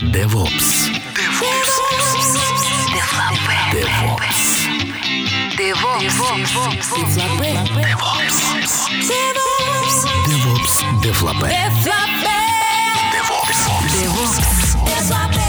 DevOps. DevOps. DevOps. Девлапе. DevOps. Добрый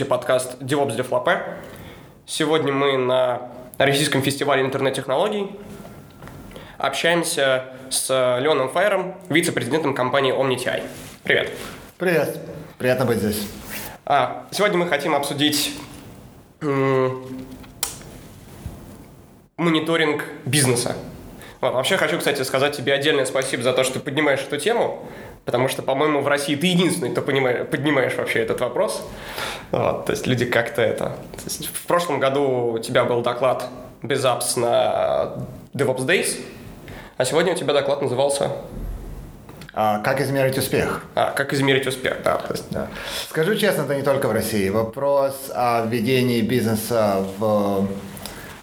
слушаете подкаст DevOps Deflape. Сегодня мы на Российском фестивале интернет-технологий общаемся с Леоном Файером, вице-президентом компании OmniTI. Привет. Привет. Приятно быть здесь. А, сегодня мы хотим обсудить мониторинг бизнеса. Вот, вообще хочу, кстати, сказать тебе отдельное спасибо за то, что ты поднимаешь эту тему, потому что, по-моему, в России ты единственный, кто понимаешь, поднимаешь вообще этот вопрос. Вот, то есть люди как-то это... то есть в прошлом году у тебя был доклад без apps на DevOps Days, а сегодня у тебя доклад назывался А, как измерить успех? а, «Как измерить успех». Да, то есть, Да. Скажу честно, это не только в России. Вопрос о введении бизнеса в,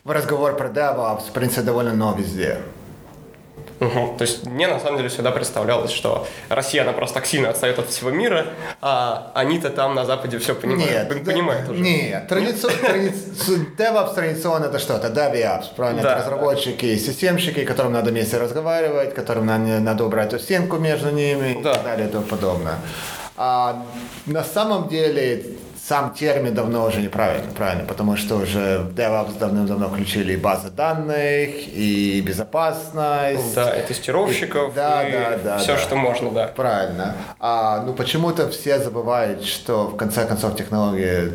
в разговор про DevOps, в принципе, довольно новый везде. Мгм. То есть мне на самом деле всегда представлялось, что Россия, она просто так сильно отстает от всего мира, а они-то там на Западе все понимают. Нет, Да, понимают уже. Нет, традици- традици- DevOps традиционно это что? Это DevOps, правильно? Да. Это разработчики и системщики, которым надо вместе разговаривать, которым надо, надо убрать эту стенку между ними Да. и так далее и тому подобное. А на самом деле сам термин давно уже неправильно, правильно, потому что уже в DevOps давным-давно включили и базы данных, и безопасность. Да, и тестировщиков, Да, и да, да, все, да. что можно, да. Правильно. А, ну почему-то все забывают, что в конце концов технологии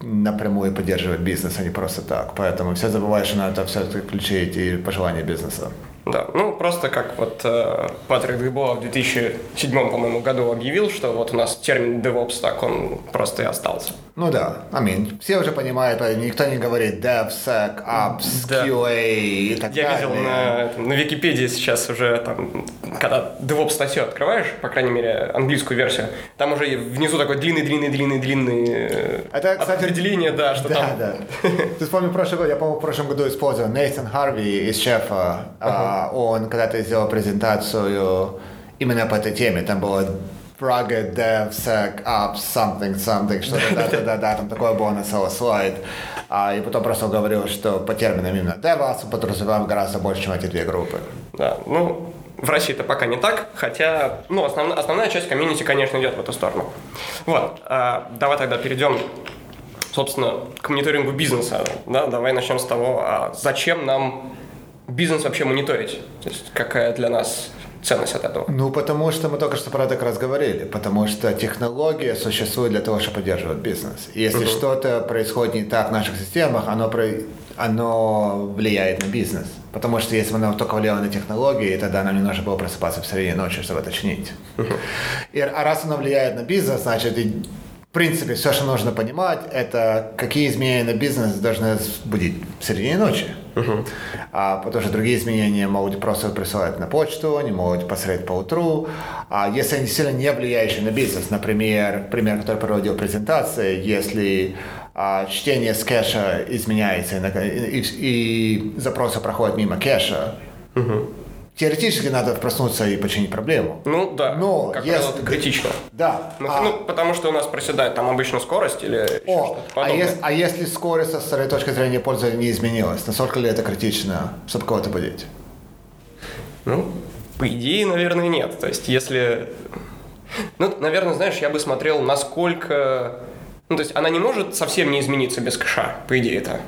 напрямую поддерживает бизнес, а не просто так. Поэтому все забывают, что надо все включить и пожелания бизнеса. Да, ну просто как вот э, Патрик Дебоа в 2007, по-моему, году объявил, что вот у нас термин DevOps так, он просто и остался. Ну да, аминь. Все уже понимают, никто не говорит DevSecOps, Да. QA и так Я далее. видел на, на Википедии сейчас уже там, когда DevOps статью открываешь, по крайней мере, английскую версию, там уже внизу такой длинный-длинный-длинный-длинный э, Это, кстати, определение, да, что да, там... да. Ты вспомни прошлый год, я, по-моему, в прошлом году использовал Нейтан Харви из Шефа. А, он когда-то сделал презентацию именно по этой теме. Там было Praga DevSecOps something something, что-то да, да, да, да, там такое было на целый слайд. А, и потом просто говорил, что по терминам именно DevOps подразумеваем гораздо больше, чем эти две группы. Да, ну, в России это пока не так, хотя, ну, основная, основная часть комьюнити, конечно, идет в эту сторону. Вот, а, давай тогда перейдем, собственно, к мониторингу бизнеса. Да, давай начнем с того, а зачем нам бизнес вообще мониторить? То есть, какая для нас ценность от этого? Ну, потому что мы только что про это как раз говорили, потому что технология существует для того, чтобы поддерживать бизнес. И если что-то происходит не так в наших системах, оно, про... оно влияет на бизнес. Потому что если бы оно только влияло на технологии, тогда нам не нужно было просыпаться в середине ночи, чтобы это чинить. И, а раз оно влияет на бизнес, значит, в принципе, все, что нужно понимать, это какие изменения на бизнес должны будить в середине ночи. А, потому что другие изменения могут просто присылать на почту, они могут посмотреть по утру. А если они сильно не влияющие на бизнес, например, пример, который проводил презентации, если а, чтение с кэша изменяется и, и- и запросы проходят мимо кэша, теоретически надо проснуться и починить проблему. Ну, да, Но как если- правило, это критично. Да. Ну, а- ну, потому что у нас проседает там обычно скорость или О, а, ес- а если скорость со стороны точки зрения пользователя не изменилась, насколько ли это критично, чтобы кого-то будить? Ну, по идее, наверное, нет. То есть, если... Ну, наверное, знаешь, я бы смотрел, насколько... Ну, то есть, она не может совсем не измениться без кэша, по идее-то.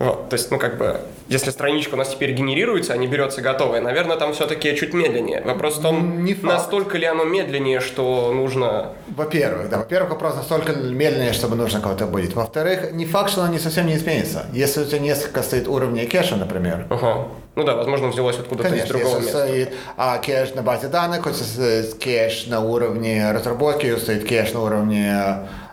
Вот, то есть, ну, как бы, если страничка у нас теперь генерируется, а не берется готовая, наверное, там все-таки чуть медленнее. Вопрос в том, Не факт. настолько ли оно медленнее, что нужно... Во-первых, да, во-первых, вопрос настолько медленнее, чтобы нужно кого-то будить. Во-вторых, не факт, что оно не совсем не изменится. Если у тебя несколько стоит уровней кэша, например, Ага. Ну да, возможно, взялось откуда-то из другого если места. стоит а, кэш на базе данных, кэш на уровне разработки, стоит кэш на уровне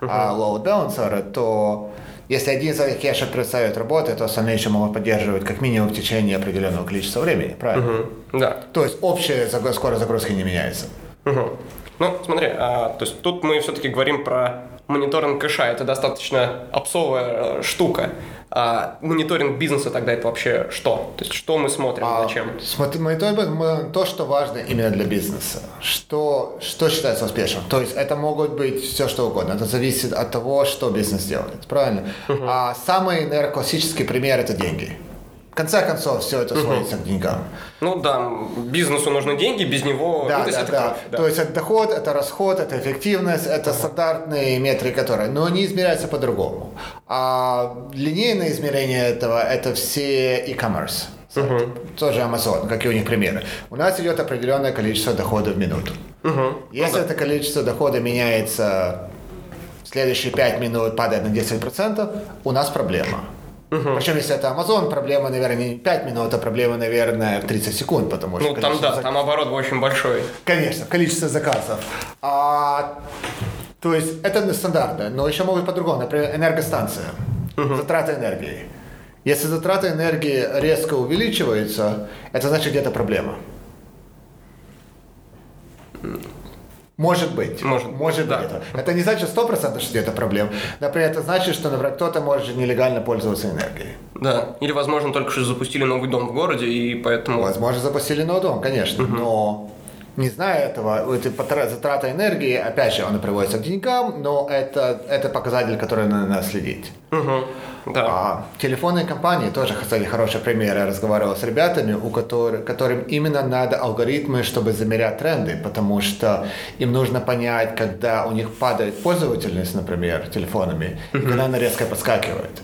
а, load balancer, то если один из этих кэшей перестает работать, то остальные еще могут поддерживать как минимум в течение определенного количества времени, правильно? Мгм. Да. То есть общая скорость загрузки не меняется. Мгм. Ну, смотри, а, то есть тут мы все-таки говорим про мониторинг кэша. Это достаточно опсовая э, штука. А мониторинг бизнеса тогда это вообще что? То есть что мы смотрим, А, зачем? Смотри, мониторинг то, что важно именно для бизнеса. Что, что считается успешным? То есть это могут быть все, что угодно. Это зависит от того, что бизнес делает. Правильно? А самый, наверное, классический пример – это деньги. В конце концов, все это сводится к деньгам. Ну да, бизнесу нужны деньги, без него... Да, ну, то есть да, это да. да. То есть это доход, это расход, это эффективность, это стандартные метрики, которые, но они измеряются по-другому. А линейное измерение этого – это все e-commerce. сайты. Тоже Amazon, какие у них примеры. У нас идет определенное количество дохода в минуту. Если это количество дохода меняется в следующие 5 минут падает на 10%, у нас проблема. Причем, если это Amazon, проблема, наверное, не 5 минут, а проблема, наверное, в 30 секунд, потому что Ну там да, зак- там оборот очень большой. Конечно, количество заказов. А, то есть это нестандартно, но еще могут по-другому. Например, энергостанция, затраты энергии. Если затраты энергии резко увеличиваются, это значит где-то проблема. Может быть. Может, может да. быть. Это. это не значит 100% что где-то проблема. Например, это значит, что, например, кто-то может нелегально пользоваться энергией. Да. Или, возможно, только что запустили новый дом в городе, и поэтому... Возможно, запустили новый дом, конечно, но не зная этого, эти затраты энергии, опять же, он приводится к деньгам, но это, это показатель, который надо следить. Мгм. Да. А телефонные компании тоже, кстати, хороший пример. Я разговаривал с ребятами, у которых, которым именно надо алгоритмы, чтобы замерять тренды, потому что им нужно понять, когда у них падает пользовательность, например, телефонами, и когда она резко подскакивает.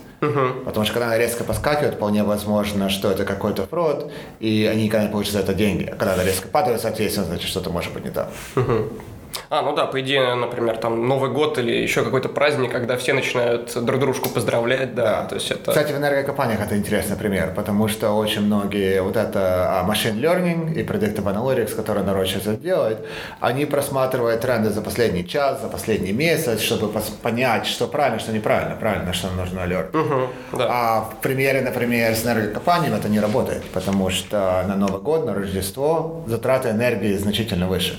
Потому что когда она резко подскакивает, вполне возможно, что это какой-то фрод, и они никогда не получат за это деньги. А когда она резко падает, соответственно, значит, что-то может быть не так. А, ну да, по идее, например, там Новый год или еще какой-то праздник, когда все начинают друг дружку поздравлять, да, то есть это... Кстати, в энергокомпаниях это интересный пример, потому что очень многие вот это а, machine learning и predictive analytics, которые народ сейчас делает, они просматривают тренды за последний час, за последний месяц, чтобы понять, что правильно, что неправильно, правильно, что нужно алерт. Мгм, да. А в примере, например, с энергокомпаниями это не работает, потому что на Новый год, на Рождество затраты энергии значительно выше.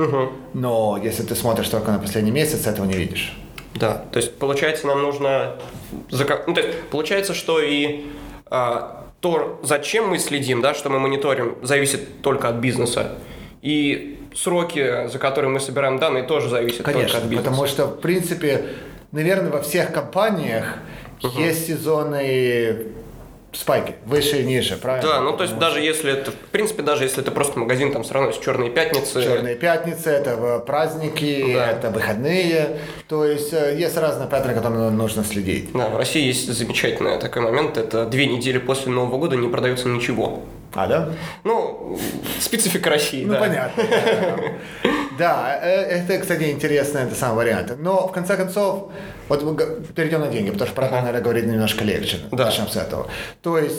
Мгм. Но если ты смотришь только на последний месяц, этого не видишь. Да, то есть получается нам нужно... Ну, то есть получается, что и а, то, зачем мы следим, да, что мы мониторим, зависит только от бизнеса. И сроки, за которые мы собираем данные, тоже зависят только Конечно, от бизнеса. потому что, в принципе, наверное, во всех компаниях есть сезонные спайки, выше и ниже, правильно? Да, ну то есть даже если это, в принципе, даже если это просто магазин, там все равно есть черные пятницы. Черные пятницы, это э, праздники, Да. это выходные. То есть э, есть разные паттерны, которым нужно следить. Да, в России есть замечательный такой момент, это две недели после Нового года не продается ничего. А, да? Ну, специфика России, Ну, да. понятно. Да, э, это, кстати, интересный это самый вариант. Но, в конце концов, вот мы перейдем на деньги, потому что про это, наверное, говорить немножко легче. Да. Начнем с этого. То есть,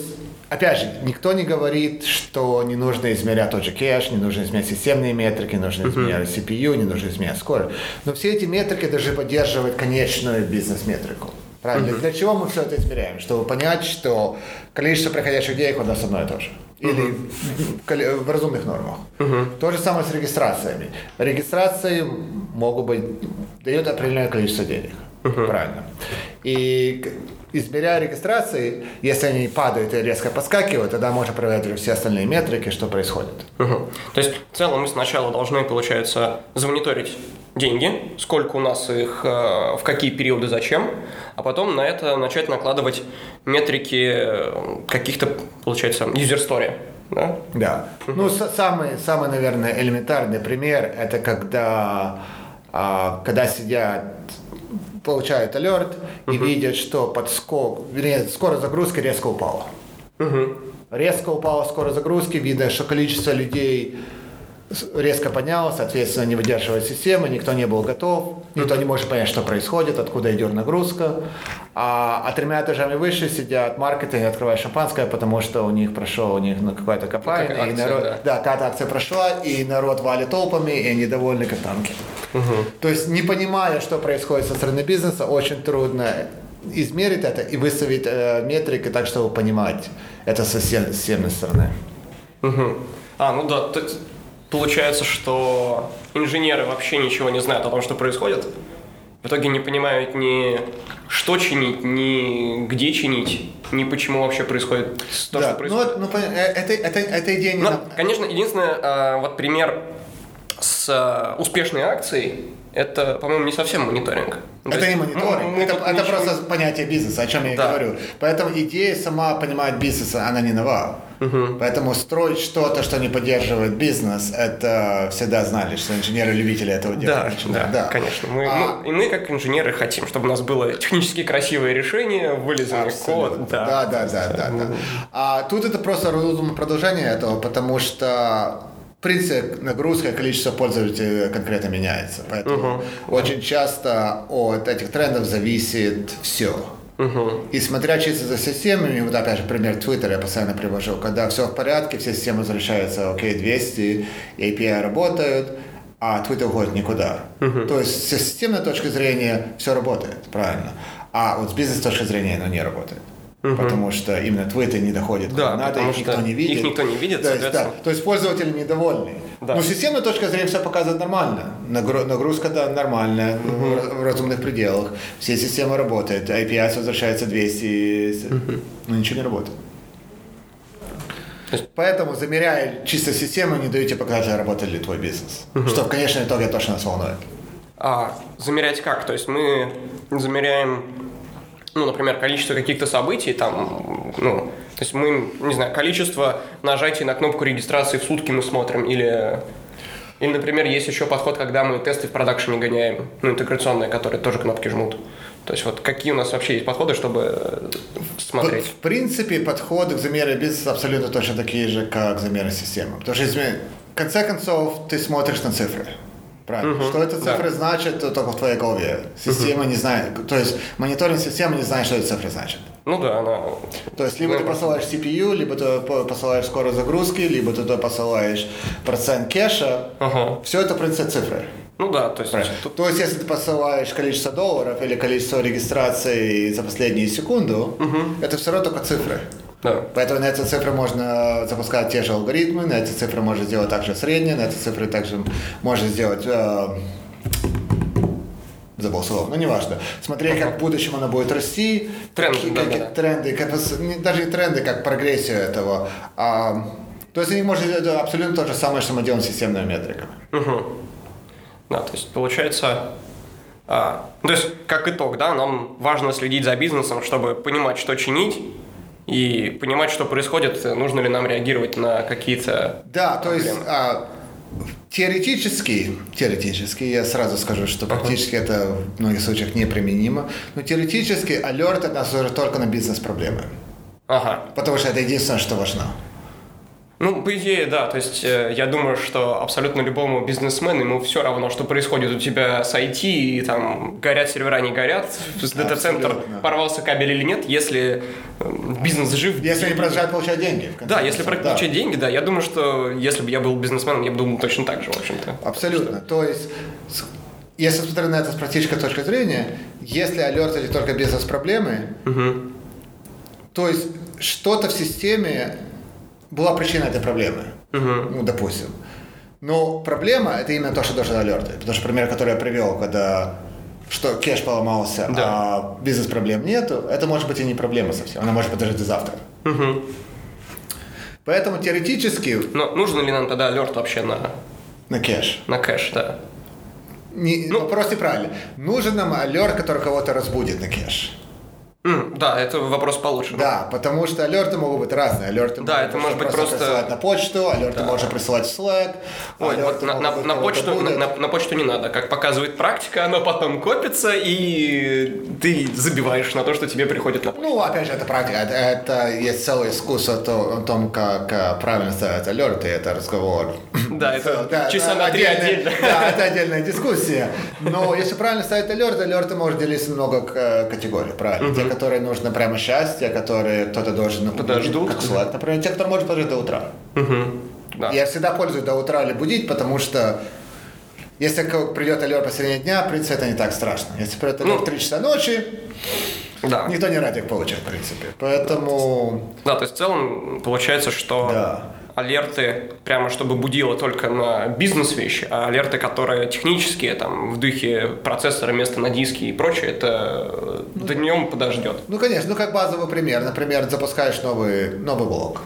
опять же, никто не говорит, что не нужно измерять тот же кэш, не нужно измерять системные метрики, не нужно измерять CPU, не нужно измерять скорость. Но все эти метрики должны поддерживать конечную бизнес-метрику. Правильно? Для чего мы все это измеряем? Чтобы понять, что количество приходящих денег у нас одно и то же. Или в разумных нормах. То же самое с регистрациями. Регистрации могут быть, дают определенное количество денег. Правильно. И измеряя регистрации, если они падают и резко подскакивают, тогда можно проверять все остальные метрики, что происходит. То есть, в целом, мы сначала должны, получается, замониторить деньги, сколько у нас их, э, в какие периоды, зачем, а потом на это начать накладывать метрики э, каких-то, получается, user story. Да? Да. Ну, с- самый, самый, наверное, элементарный пример это когда, а, когда сидят, получают алерт и видят, что подскок, вернее, скорость загрузки резко упала. Резко упала скорость загрузки, видно, что количество людей резко поднялось, соответственно, не выдерживает система, никто не был готов, никто не может понять, что происходит, откуда идет нагрузка. А, а тремя этажами выше сидят маркетинг, открывают шампанское, потому что у них прошел у них ну, какая-то копание, Какая и акция, народ, да. да, какая-то акция прошла, и народ валит толпами, и они довольны как танки. То есть, не понимая, что происходит со стороны бизнеса, очень трудно измерить это и выставить э, метрики так, чтобы понимать это со всем- с системной стороны. Мгм. А, ну да, получается, что инженеры вообще ничего не знают о том, что происходит. В итоге не понимают ни что чинить, ни где чинить, ни почему вообще происходит то, да, что ну, происходит. ну, пон- э, это, это, это идея не... Ну, на- конечно, единственное, а, вот пример с а, успешной акцией, это, по-моему, не совсем мониторинг. То Это не есть, мониторинг, ну, мы это, это ничего- просто понятие бизнеса, о чем я и Да. говорю. Поэтому идея сама понимать бизнеса, она не нова. Поэтому строить что-то, что не поддерживает бизнес, это всегда знали, что инженеры-любители этого Да, делают. да, конечно. Мы, А- мы- и мы, как инженеры, хотим, чтобы у нас было технически красивое решение, Абсолютно. код. Да, да, да, да, да. А тут это просто продолжение этого, потому что принципе, нагрузка и количество пользователей конкретно меняется. Поэтому очень часто от этих трендов зависит все. И смотря чисто за системами, вот опять же пример Twitter я постоянно привожу, когда все в порядке, все системы возвращаются, окей, 200, и API работают, а Twitter уходит никуда. То есть с системной точки зрения все работает, правильно. А вот с бизнес точки зрения оно не работает. Потому что именно Twitter не доходит Да, надо, их никто не видит. их никто не видит, то есть, да, то есть пользователи недовольны. Да. Но с системной точки зрения все показывает нормально. Нагру- Нагрузка да, нормальная, ну, в- разумных пределах. Все системы работают, API возвращается 200, но ничего не работает. Поэтому, замеряя чисто систему, не даете показать, работает ли твой бизнес. Что в конечном итоге точно нас волнует. А замерять как? То есть мы замеряем, ну, например, количество каких-то событий, там, ну, то есть мы, не знаю, количество нажатий на кнопку регистрации в сутки мы смотрим, или, или, например, есть еще подход, когда мы тесты в продакшене гоняем, ну, интеграционные, которые тоже кнопки жмут. То есть вот какие у нас вообще есть подходы, чтобы э, смотреть? В принципе, подходы к замеру бизнеса абсолютно точно такие же, как замеры системы. Потому что, в конце концов, ты смотришь на цифры. Правильно. Что эти цифры да. значат, то только в твоей голове. Система не знает. То есть мониторинг системы не знает, что эти цифры значат. Ну да, она... То есть либо ты посылаешь CPU, либо ты по- посылаешь скорость загрузки, либо ты посылаешь процент кэша. Ага. Все это, в принципе, цифры. Ну да, то есть... Правильно. тут- То есть, если ты посылаешь количество долларов или количество регистраций за последнюю секунду, это все равно только цифры. Да. Поэтому на эти цифры можно запускать те же алгоритмы, на эти цифры можно сделать также средние, на эти цифры также можно сделать... э, забыл слово, но неважно. Смотреть, как в будущем оно будет расти. Тренды, какие- да, какие да, тренды, как даже не тренды, как прогрессию этого. А, то есть они можно сделать абсолютно то же самое, что мы делаем с системными метриками. Мгм. Да, то есть получается... а, ну, то есть, как итог, да, нам важно следить за бизнесом, чтобы понимать, что чинить, и понимать, что происходит, нужно ли нам реагировать на какие-то... Да, то есть а, теоретически, теоретически, я сразу скажу, что практически это в многих случаях неприменимо, но теоретически алерт это служит только на бизнес-проблемы, Ага. потому что это единственное, что важно. Ну, по идее, да. То есть э, я думаю, что абсолютно любому бизнесмену ему все равно, что происходит у тебя с IT, и там горят сервера, не горят, с дата-центр порвался кабель или нет, если э, бизнес жив. Если они продолжают получать деньги. в конце Да, если концов, получать деньги, да. Я думаю, что если бы я был бизнесменом, я бы думал точно так же, в общем-то. Абсолютно. То есть, если смотреть на это с практической точки зрения, если алерт это только бизнес-проблемы, то есть что-то в системе была причина этой проблемы. Ну, допустим. Но проблема это именно то, что должен алерты. Потому что пример, который я привел, когда что кэш поломался, Да. а бизнес-проблем нету, это может быть и не проблема совсем. Она может подождать до завтра. Поэтому теоретически Но нужно ли нам тогда алерт вообще на, на кэш. на кэш, да? Не, Ну- вопрос неправильный. Нужен нам алерт, который кого-то разбудит на кэш. М, да, это вопрос получше. Да, потому что алерты могут быть разные. Алерты Да, это может быть просто- присылать на почту, алерты можно присылать в Slack. Ой, вот на, на- на почту, на, на- на почту не надо. Как показывает практика, оно потом копится, и ты забиваешь на то, что тебе приходит на почту. Ну, опять же, это практика. Это, это есть целое искусство то- о том, как э, правильно ставить алерты. Это разговор. Да, это Да, часа на три отдельно. Да, это отдельная дискуссия. Но если правильно ставить алерты, алерты может делиться на много э, категорий, правильно? Которые нужно прямо сейчас, те, которые кто-то должен увидеть, Подождут. как Slack, например, те, которые может подождать до утра. Да. Я всегда пользуюсь до утра или будить, потому что если придет алерт посередине дня, в принципе, это не так страшно. Если придет алерт Ну. в 3 часа ночи, Да. никто не рад их получать, в принципе. Поэтому, Да, то есть в целом получается, что да. Алерты прямо чтобы будило только на бизнес-вещи, а алерты, которые технические, там, в духе процессора, места на диске и прочее, это днем подождет. Ну, конечно, ну как базовый пример. Например, запускаешь новый, новый блок.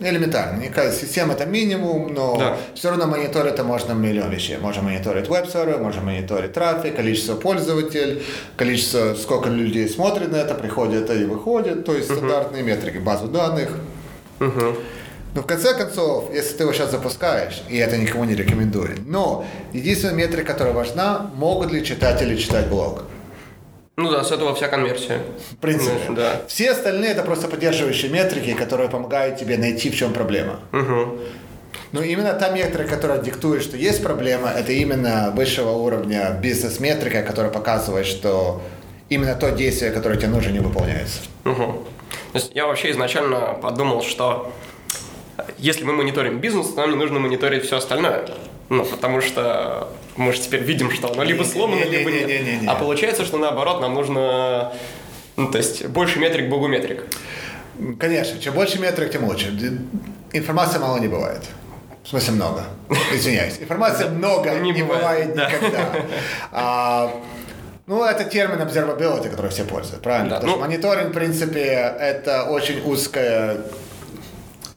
Элементарно. Никакая система это минимум, но Да. все равно мониторить это можно миллион вещей. Можно мониторить веб-сервер, можно мониторить трафик, количество пользователей, количество, сколько людей смотрит на это, приходит и выходит, то есть стандартные метрики, базу данных. Но в конце концов, если ты его сейчас запускаешь, и это никому не рекомендую, но единственная метрика, которая важна, могут ли читатели читать блог. Ну да, с этого вся конверсия. В принципе. Знаешь, Да. Все остальные это просто поддерживающие метрики, которые помогают тебе найти, в чем проблема. Но именно та метрика, которая диктует, что есть проблема, это именно высшего уровня бизнес-метрика, которая показывает, что именно то действие, которое тебе нужно, не выполняется. Мгм. То есть я вообще изначально подумал, что если мы мониторим бизнес, нам не нужно мониторить все остальное. Ну, потому что мы же теперь видим, что оно либо сломано, либо нет. А получается, что наоборот, нам нужно ну, то есть больше метрик, богу метрик. Конечно, чем больше метрик, тем лучше. Информации мало не бывает. В смысле много. Извиняюсь. Информации много Не не, бывает, бывает, да. никогда. А, ну, это термин observability, который все пользуют, правильно? Да, Потому ну- что мониторинг, в принципе, это очень узкая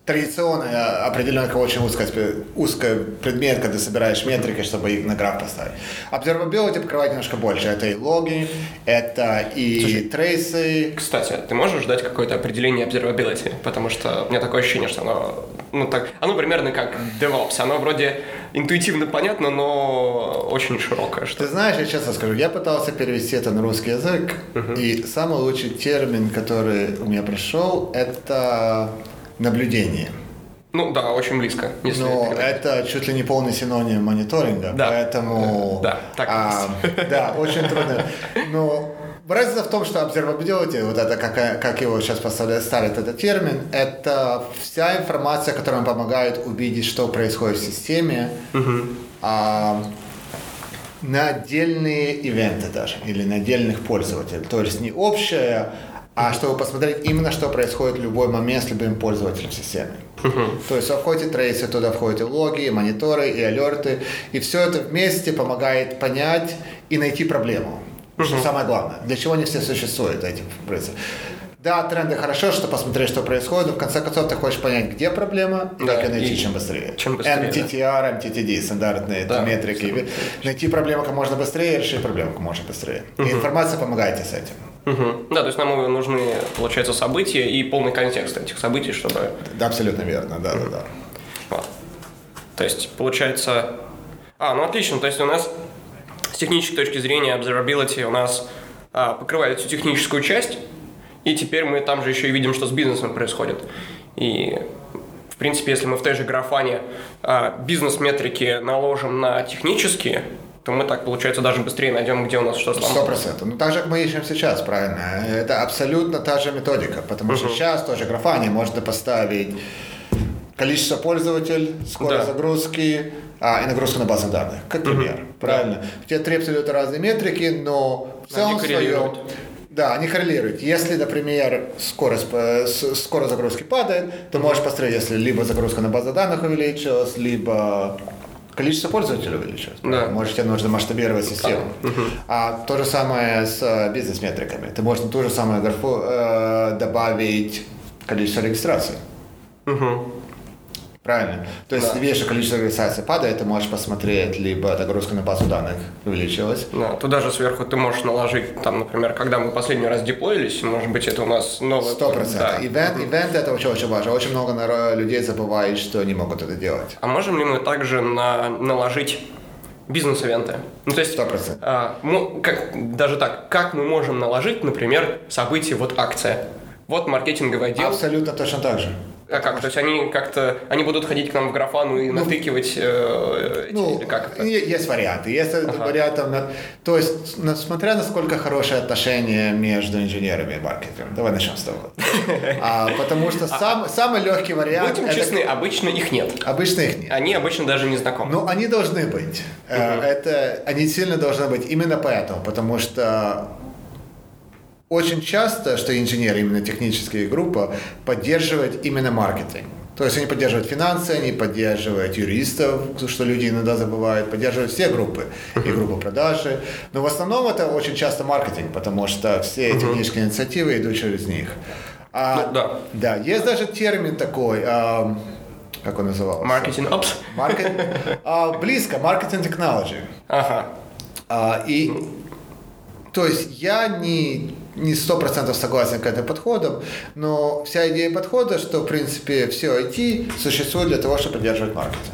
традиционная, определенно как очень узкая, узкая предмет, когда собираешь метрики, чтобы их на граф поставить. Observability покрывает немножко больше. Это и логи, это и трейсы, Кстати, ты можешь дать какое-то определение observability? Потому что у меня такое ощущение, что оно, ну, так, оно примерно как DevOps. Оно вроде интуитивно понятно, но очень широкое. Что... Ты знаешь, я честно скажу, я пытался перевести это на русский язык, и самый лучший термин, который у меня пришел, это наблюдение. Ну да, очень близко. Если Но это чуть ли не полный синоним мониторинга, Да. поэтому... Да, так а, Да, очень трудно. Но разница в том, что observability, вот это, как, как его сейчас поставляют, ставят этот термин, это вся информация, которая помогает увидеть, что происходит в системе, а, на отдельные ивенты даже, или на отдельных пользователей. То есть не общее, а чтобы посмотреть именно, что происходит в любой момент с любым пользователем в системе. То есть входит трейсы, туда входят и логи, и мониторы, и алерты, и все это вместе помогает понять и найти проблему. Что самое главное. Для чего они все существуют, эти процессы. Да, тренды хорошо, что посмотреть, что происходит, но в конце концов ты хочешь понять, где проблема, Да, как ее найти и чем быстрее. чем быстрее, да. MTTR, MTTD, стандартные Да, метрики. Найти проблему как можно быстрее, решить проблему как можно быстрее. И информация помогает тебе с этим. Мгм. Да, то есть нам нужны, получается, события и полный контекст этих событий, чтобы... Да, абсолютно верно, да, да, да. Вот. То есть, получается... А, ну отлично, то есть у нас с технической точки зрения observability у нас а, покрывает всю техническую часть, и теперь мы там же еще и видим, что с бизнесом происходит. И, в принципе, если мы в той же графане а, бизнес-метрики наложим на технические, то мы так, получается, даже быстрее найдем, где у нас что Сто сломано. процентов. Ну, так же, как мы ищем сейчас, правильно? Это абсолютно та же методика, потому что сейчас тоже графане можно поставить количество пользователей, скорость Да. загрузки а, и нагрузку на базу данных, как пример, правильно? Те три абсолютно разные метрики, но в целом своем... Да, они коррелируют. Если, например, скорость, скорость загрузки падает, ты можешь построить, если либо загрузка на базу данных увеличилась, либо количество пользователей увеличилось. Да. Может, тебе нужно масштабировать систему. А то же самое с э, бизнес-метриками. Ты можешь на ту же самую графу э, добавить количество регистраций. Правильно. То есть, Да. видишь, количество регистраций падает, ты можешь посмотреть, либо нагрузка на базу данных увеличилась. Да, туда же сверху ты можешь наложить, там, например, когда мы последний раз деплоились, может быть, это у нас новое... Сто процентов. Ивент, ивент это очень, очень важно. Очень много людей забывает, что они могут это делать. А можем ли мы также на, наложить бизнес-ивенты? Ну, то есть, Сто процентов. а, мо- как, даже так, как мы можем наложить, например, событие, вот акция, вот маркетинговый отдел, Абсолютно точно так же. а как? То есть они как-то, они будут ходить к нам в графану и натыкивать э, эти, Ну, или как это? есть варианты. Есть вариантов, на- то есть, смотря насколько хорошие отношения между инженерами и маркетингом. Давай начнем с того. А, потому что сам- самый легкий вариант... Будем это- честны, обычно их нет. Обычно их нет. Они обычно даже не знакомы. Но они должны быть. Э, Это, они сильно должны быть именно поэтому, потому что очень часто, что инженеры, именно техническая группа, поддерживает именно маркетинг. То есть они поддерживают финансы, они поддерживают юристов, что люди иногда забывают, поддерживают все группы, и группу продажи. Но в основном это очень часто маркетинг, потому что все технические инициативы идут через них. А, Ну, да. Да, есть даже термин такой, а, как он назывался? Маркетинг опс. Маркет... а, близко, маркетинг technology. Ага. А, и, то есть я не не сто процентов согласен к этим подходам, но вся идея подхода, что в принципе все IT существует для того, чтобы поддерживать маркетинг.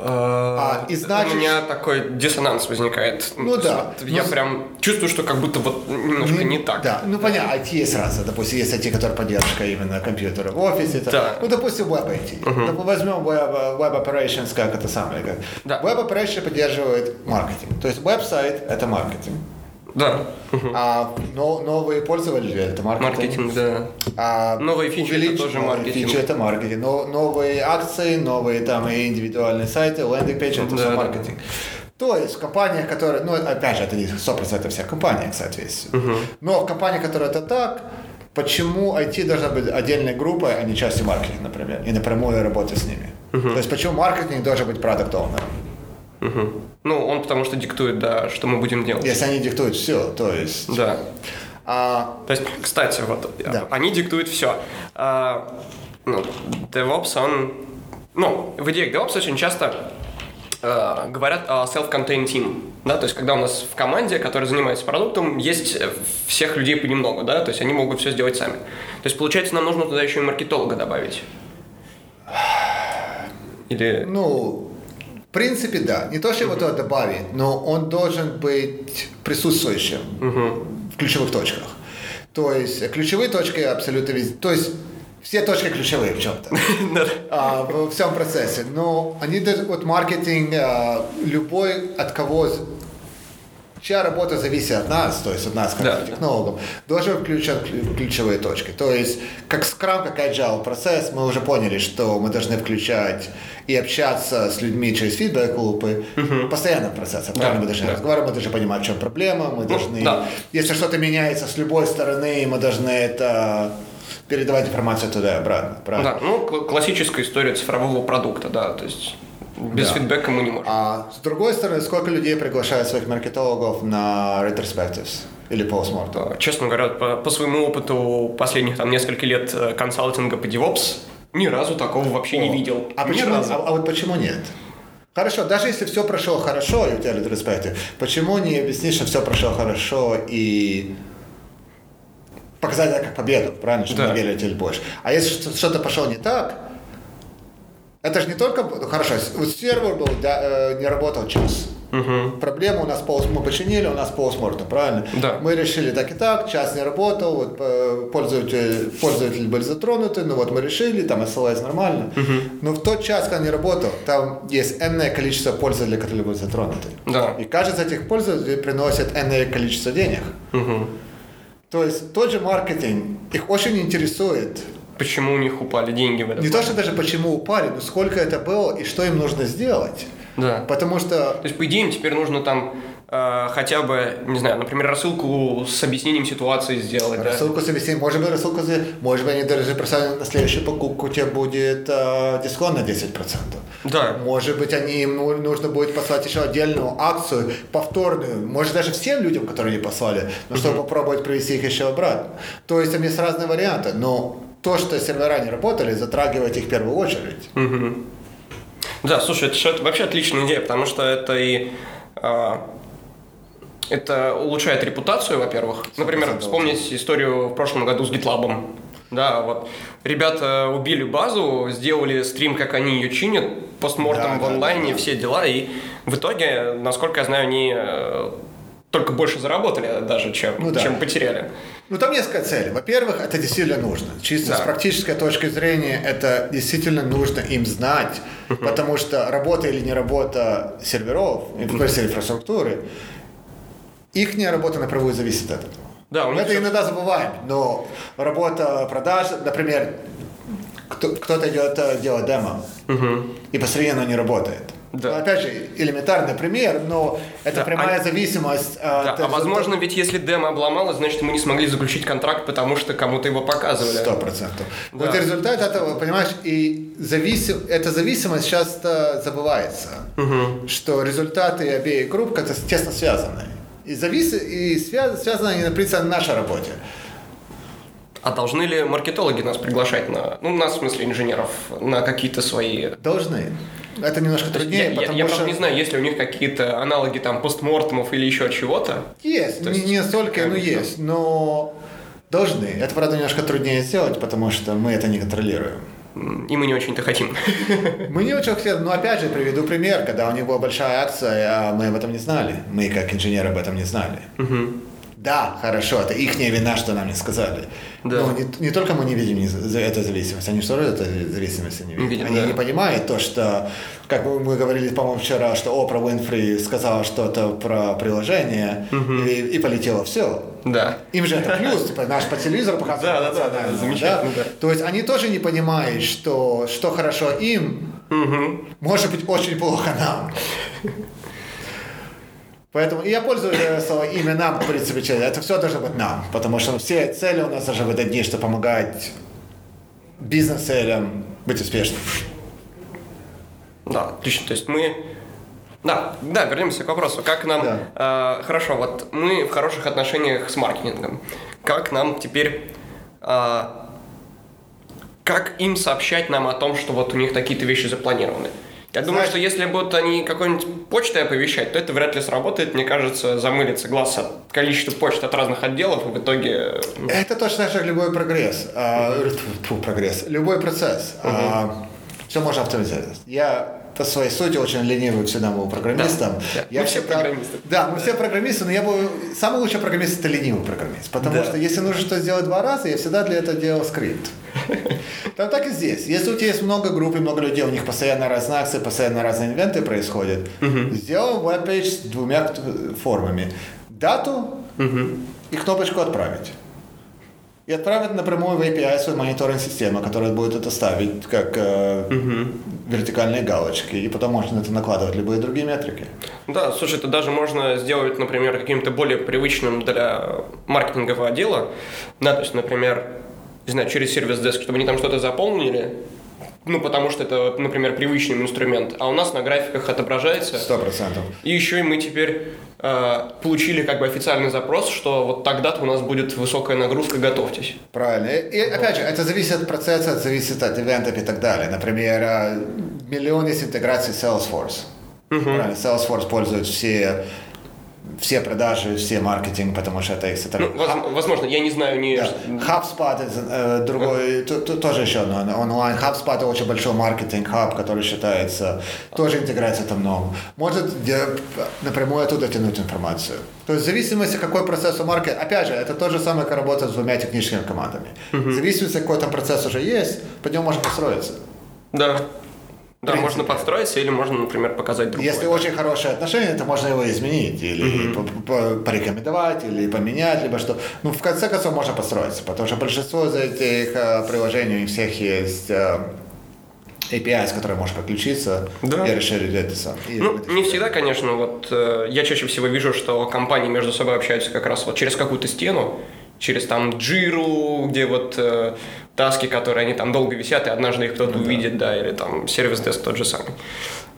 А, и значит- У меня такой диссонанс возникает. Ну да. я Ну, прям чувствую, что как будто вот немножко не так. Да, ну понятно, IT есть разные. Допустим, есть IT, который поддержка именно компьютера в офисе. это- Да. Ну, допустим, Web IT. Доп- Возьмем Web, web Operations, как это самое. Как. Да. Web Operations поддерживает маркетинг. То есть веб-сайт – это маркетинг. Да. А но, новые пользователи – это маркетинг. Маркетинг, да. А Новые фичи это тоже маркетинг. Фичи это маркетинг. Но, новые акции, новые там и индивидуальные сайты, лендинг пейдж это Да, все да. маркетинг. То есть в компаниях, которые, ну опять же, это не 100% всех компаний, кстати, есть. Но в компаниях, которые это так, почему IT должна быть отдельной группой, а не частью маркетинга, например, и напрямую работать с ними? То есть почему маркетинг должен быть продукт Мгм. Ну, он потому что диктует, да, что мы будем делать. Если они диктуют все, то есть... Да. А, То есть, кстати, вот Да. они диктуют все. ну, DevOps, он... Ну, в идее DevOps очень часто э, говорят о self-contained team. Да, то есть, когда у нас в команде, которая занимается продуктом, есть э, всех людей понемногу, да, то есть они могут все сделать сами. То есть, получается, нам нужно туда еще и маркетолога добавить. Или... Ну, принципе, да. Не то, что его туда добавить, но он должен быть присутствующим в ключевых точках. То есть ключевые точки абсолютно везде. То есть все точки ключевые в чем-то. А, во всем процессе. Но они вот маркетинг, а, любой от кого чья работа зависит от нас, то есть от нас как Да. технологов, должен включать ключ- ключевые точки. То есть как Scrum, как Agile процесс, мы уже поняли, что мы должны включать и общаться с людьми через фидбэк-лупы постоянно в процессе. Правильно, мы должны да. разговаривать, мы должны понимать, в чем проблема, мы должны, да. если что-то меняется с любой стороны, мы должны это передавать информацию туда и обратно. Правильно? Да, ну, кл- классическая история цифрового продукта, да, то есть без Да. фидбэка мы не можем. А с другой стороны, сколько людей приглашают своих маркетологов на retrospectives или postmortem? А, Честно говоря, по, по своему опыту последних там несколько лет э, консалтинга по DevOps, ни разу такого вообще не О, видел. А, Ни почему, разу. а, а вот почему нет? Хорошо, даже если все прошло хорошо, и у тебя retrospective, почему не объяснить, что все прошло хорошо и показать это как победу, правильно, чтобы Да. мы верили больше. А если что- что-то пошло не так, это же не только, хорошо, сервер был, да, э, не работал час. Проблема у нас полус, мы починили, у нас полусмортно, правильно? Да. Мы решили так и так, час не работал, вот э, пользователи, пользователи были затронуты, ну вот мы решили, там SLS нормально. Но в тот час, когда не работал, там есть энное количество пользователей, которые были затронуты. Да. И каждый из этих пользователей приносит энное количество денег. То есть тот же маркетинг их очень интересует. Почему у них упали деньги в этом? Не то, что даже почему упали, но сколько это было и что им нужно сделать. Да. Потому что То есть, по идее, им теперь нужно там э, хотя бы, не знаю, например, рассылку с объяснением ситуации сделать, да? Рассылку с объяснением, может быть, рассылку, за- может быть, они даже представили на следующую покупку, у тебя будет э, дисконт на 10%. Да. Может быть, они, им ну- нужно будет послать еще отдельную акцию, повторную, может, даже всем людям, которые не послали, но чтобы попробовать привести их еще обратно. То есть, там есть разные варианты, но то, что сервера не работали, затрагивает их в первую очередь. Да, слушай, это, это вообще отличная идея, потому что это и а, это улучшает репутацию, во-первых. Например, 100% вспомнить историю в прошлом году с GitLab. Да, вот ребята убили базу, сделали стрим, как они ее чинят, постмортом Да, в онлайне, да, да. все дела, и в итоге, насколько я знаю, они э, только больше заработали даже, чем, Ну да. чем потеряли. Ну, там несколько целей. Во-первых, это действительно нужно. Чисто Да. с практической точки зрения, это действительно нужно им знать, потому что работа или не работа серверов, смысле инфраструктуры, их работа напрямую зависит от этого. Да, Мы это всё- иногда забываем, но работа продаж, например, кто- кто-то идет э, делать демо, и посередине оно не работает. Да. Ну, Опять же, элементарный пример, но это Да, прямая а- зависимость Да, от а возможно, ведь если демо обломалось, значит, мы не смогли заключить контракт, потому что кому-то его показывали. Сто процентов. Да. Вот результат этого, понимаешь, и зависим, эта зависимость часто забывается, что результаты обеих групп как-то тесно связаны. И, завис... и связ... связаны они, принципе, на нашей работе. А должны ли маркетологи нас приглашать на, ну, нас, в смысле, инженеров, на какие-то свои... Должны. Это немножко труднее, я, я- потому я, что... правда, не знаю, есть ли у них какие-то аналоги там постмортемов или еще чего-то. Есть, То не, есть, не настолько, как но бы, есть, но должны. Это, правда, немножко труднее сделать, потому что мы это не контролируем. И мы не очень-то хотим. Мы не очень хотели, но опять же приведу пример, когда у них была большая акция, а мы об этом не знали. Мы как инженеры об этом не знали. Да, хорошо, это их вина, что нам не сказали. Да. Но не, не только мы не видим эту зависимость, они что эту зависимость не видят. Видим, они да. не понимают то, что, как мы говорили, по-моему, вчера, что Опра Уинфри сказала что-то про приложение и, и полетело все. Да. Им же это плюс, типа, наш по телевизору показывает. Да, да, да, да, замечательно, да. То есть они тоже не понимают, что, что хорошо им, может быть очень плохо нам. Поэтому и я пользуюсь э, словом имя нам, в принципе, это все должно быть нам, потому что все цели у нас должны быть одни, что помогать бизнес-целям быть успешным. Да, отлично. То есть мы... Да, да, вернемся к вопросу. Как нам... э, хорошо, вот мы в хороших отношениях с маркетингом. Как нам теперь... э, как им сообщать нам о том, что вот у них такие-то вещи запланированы? Я думаю, что если будут они какой-нибудь почтой оповещать, то это вряд ли сработает. Мне кажется, замылится глаз от количества почт от разных отделов, и в итоге... Это точно так же, любой прогресс, а, прогресс, любой процесс. Все можно автоматизировать. Я по своей сути очень ленивый всегда был программистом. Да, да. Я Мы все программисты. Да, мы все программисты, но я был... Самый лучший программист – это ленивый программист. Потому Да. что если нужно что сделать два раза, я всегда для этого делал скрипт. Там так и здесь. Если у тебя есть много групп и много людей, у них постоянно разные акции, постоянно разные ивенты происходят, сделал веб-пейдж с двумя формами. Дату и кнопочку «Отправить». И отправить напрямую в API свою мониторинг систему, которая будет это ставить как э, вертикальные галочки. И потом можно это накладывать любые другие метрики. Да, слушай, это даже можно сделать, например, каким-то более привычным для маркетингового отдела. Да, то есть, например, не знаю, через сервис деск, чтобы они там что-то заполнили, ну, потому что это, например, привычный инструмент, а у нас на графиках отображается. Сто процентов. И еще и мы теперь э, получили как бы официальный запрос, что вот тогда-то у нас будет высокая нагрузка, готовьтесь. Правильно. И, и, опять же, это зависит от процесса, это зависит от ивентов и так далее. Например, э, миллион есть интеграций Salesforce. Правильно, Salesforce пользует все, все продажи, все маркетинг, потому что это их Ну, воз- возможно, я не знаю ни... Да. HubSpot это э, другой, т- тоже еще одно онлайн. HubSpot это очень большой маркетинг хаб, который считается, тоже интеграция там много. Может где, напрямую оттуда тянуть информацию. То есть в зависимости, какой процесс у маркета, опять же, это то же самое, как работа с двумя техническими командами. В зависимости, какой там процесс уже есть, по нему можно построиться. Да. Да, принципе. можно подстроиться или можно, например, показать другое. Если очень хорошие отношения, то можно его изменить, или по- порекомендовать, или поменять, либо что. Ну, в конце концов, можно построиться, потому что большинство из этих э, приложений, у всех есть э, API, с которой можешь подключиться Да. и расширить это сам. И Ну, не всегда, конечно. Вот э, я чаще всего вижу, что компании между собой общаются как раз вот через какую-то стену, через там джиру, где вот э, таски, которые они там долго висят, и однажды их кто-то увидит, да, или там сервис деск тот же самый.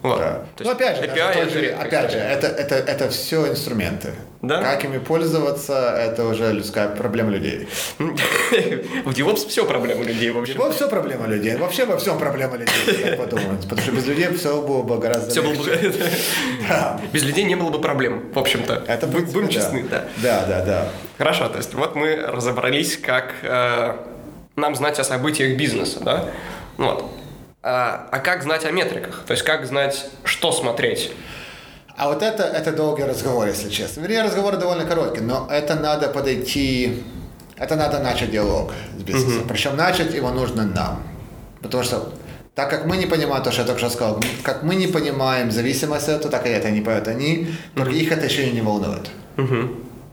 Вот. Да. То Ну, есть опять же, API это редкая опять же, это, это, это все инструменты. Да. Как ими пользоваться, это уже людская проблема людей. В DevOps все проблемы людей, в общем. Во все проблема людей. Вообще во всем проблема людей, так подумать. Потому что без людей все было бы гораздо Все было легче. бы... Да. Без людей не было бы проблем, в общем-то. Это в Будем да. честны, да. Да, да, да. Хорошо, то есть вот мы разобрались, как э, нам знать о событиях бизнеса, да? Вот. А, а как знать о метриках? То есть как знать, что смотреть? А вот это, это долгий разговор, если честно. Вернее, разговор довольно короткий, но это надо подойти, это надо начать диалог с бизнесом. Причем начать его нужно нам. Потому что так как мы не понимаем то, что я только что сказал, как мы не понимаем зависимость от этого, так и это не понимают они, других это еще и не волнует.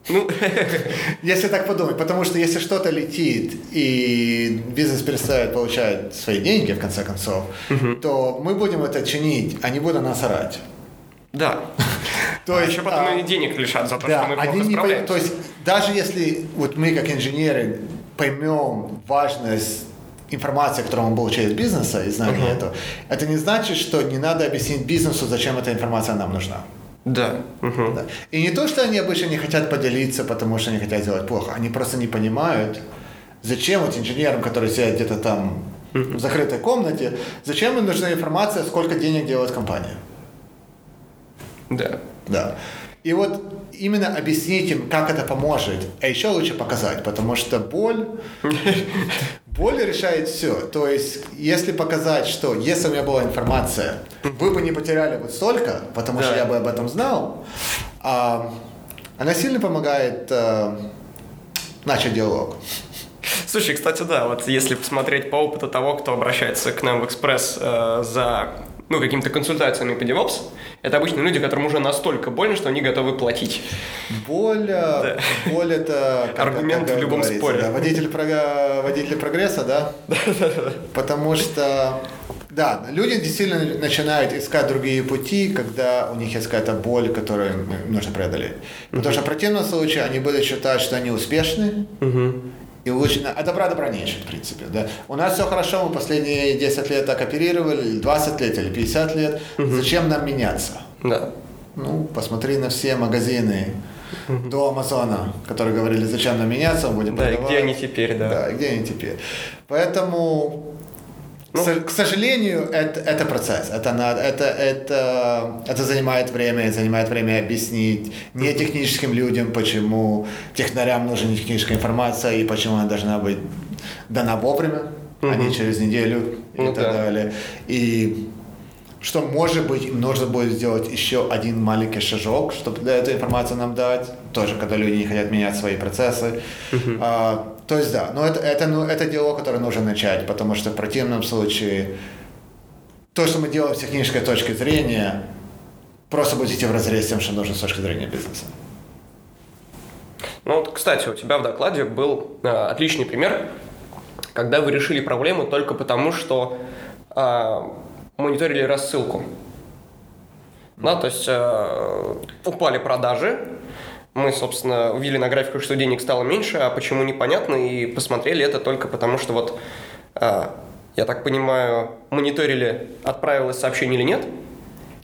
Ну, Если так подумать, потому что если что-то летит и бизнес перестает получать свои деньги, в конце концов, то мы будем это чинить, а не будут нас орать. да. То А есть, еще потом а, и денег лишат за то, Да, что мы плохо они не справляемся. То есть даже если вот мы как инженеры поймем важность информации, которую мы получили из бизнеса и знания этого, это не значит, что не надо объяснить бизнесу, зачем эта информация нам нужна. Да. Мгм. Да. И не то, что они обычно не хотят поделиться, потому что они хотят сделать плохо, они просто не понимают, зачем вот инженерам, которые сидят где-то там в закрытой комнате, зачем им нужна информация, сколько денег делает компания. Да. Да. И вот именно объяснить им, как это поможет, а еще лучше показать, потому что боль, боль решает все. То есть, если показать, что если у меня была информация, вы бы не потеряли вот столько, потому что Да. я бы об этом знал, а, она сильно помогает а, начать диалог. Слушай, кстати, да, вот если посмотреть по опыту того, кто обращается к нам в Экспресс э, за ну, какими-то консультациями по DevOps, это обычно люди, которым уже настолько больно, что они готовы платить. Боль, а, боль это как- Аргумент как в любом споре. да, водитель, прога- водитель прогресса, да? Потому что, да, люди действительно начинают искать другие пути, когда у них есть какая-то боль, которую нужно преодолеть. Потому что в противном случае они будут считать, что они успешны, и лучше, а добра добра не в принципе. Да? У нас все хорошо, мы последние 10 лет так оперировали, или 20 лет, или 50 лет. Зачем нам меняться? Да. Ну, посмотри на все магазины до Амазона, которые говорили, зачем нам меняться, мы будем Да, и где они теперь, да. Да, и где они теперь. Поэтому, Ну. к со- к сожалению, это, это процесс. Это, надо, это, это, это занимает время, занимает время объяснить не техническим людям, почему технарям нужна не техническая информация и почему она должна быть дана вовремя, а не через неделю и Ну так да. далее. И что, может быть, им нужно будет сделать еще один маленький шажок, чтобы для этой информации нам дать, тоже когда люди не хотят менять свои процессы. А, то есть, да, но это, это, ну, это дело, которое нужно начать, потому что в противном случае то, что мы делаем с технической точки зрения, просто будет идти в разрез с тем, что нужно с точки зрения бизнеса. Ну вот, кстати, у тебя в докладе был э, отличный пример, когда вы решили проблему только потому, что э, мониторили рассылку. Да, то есть э, упали продажи, мы, собственно, увидели на графику, что денег стало меньше, а почему непонятно, и посмотрели это только потому, что вот, э, я так понимаю, мониторили, отправилось сообщение или нет,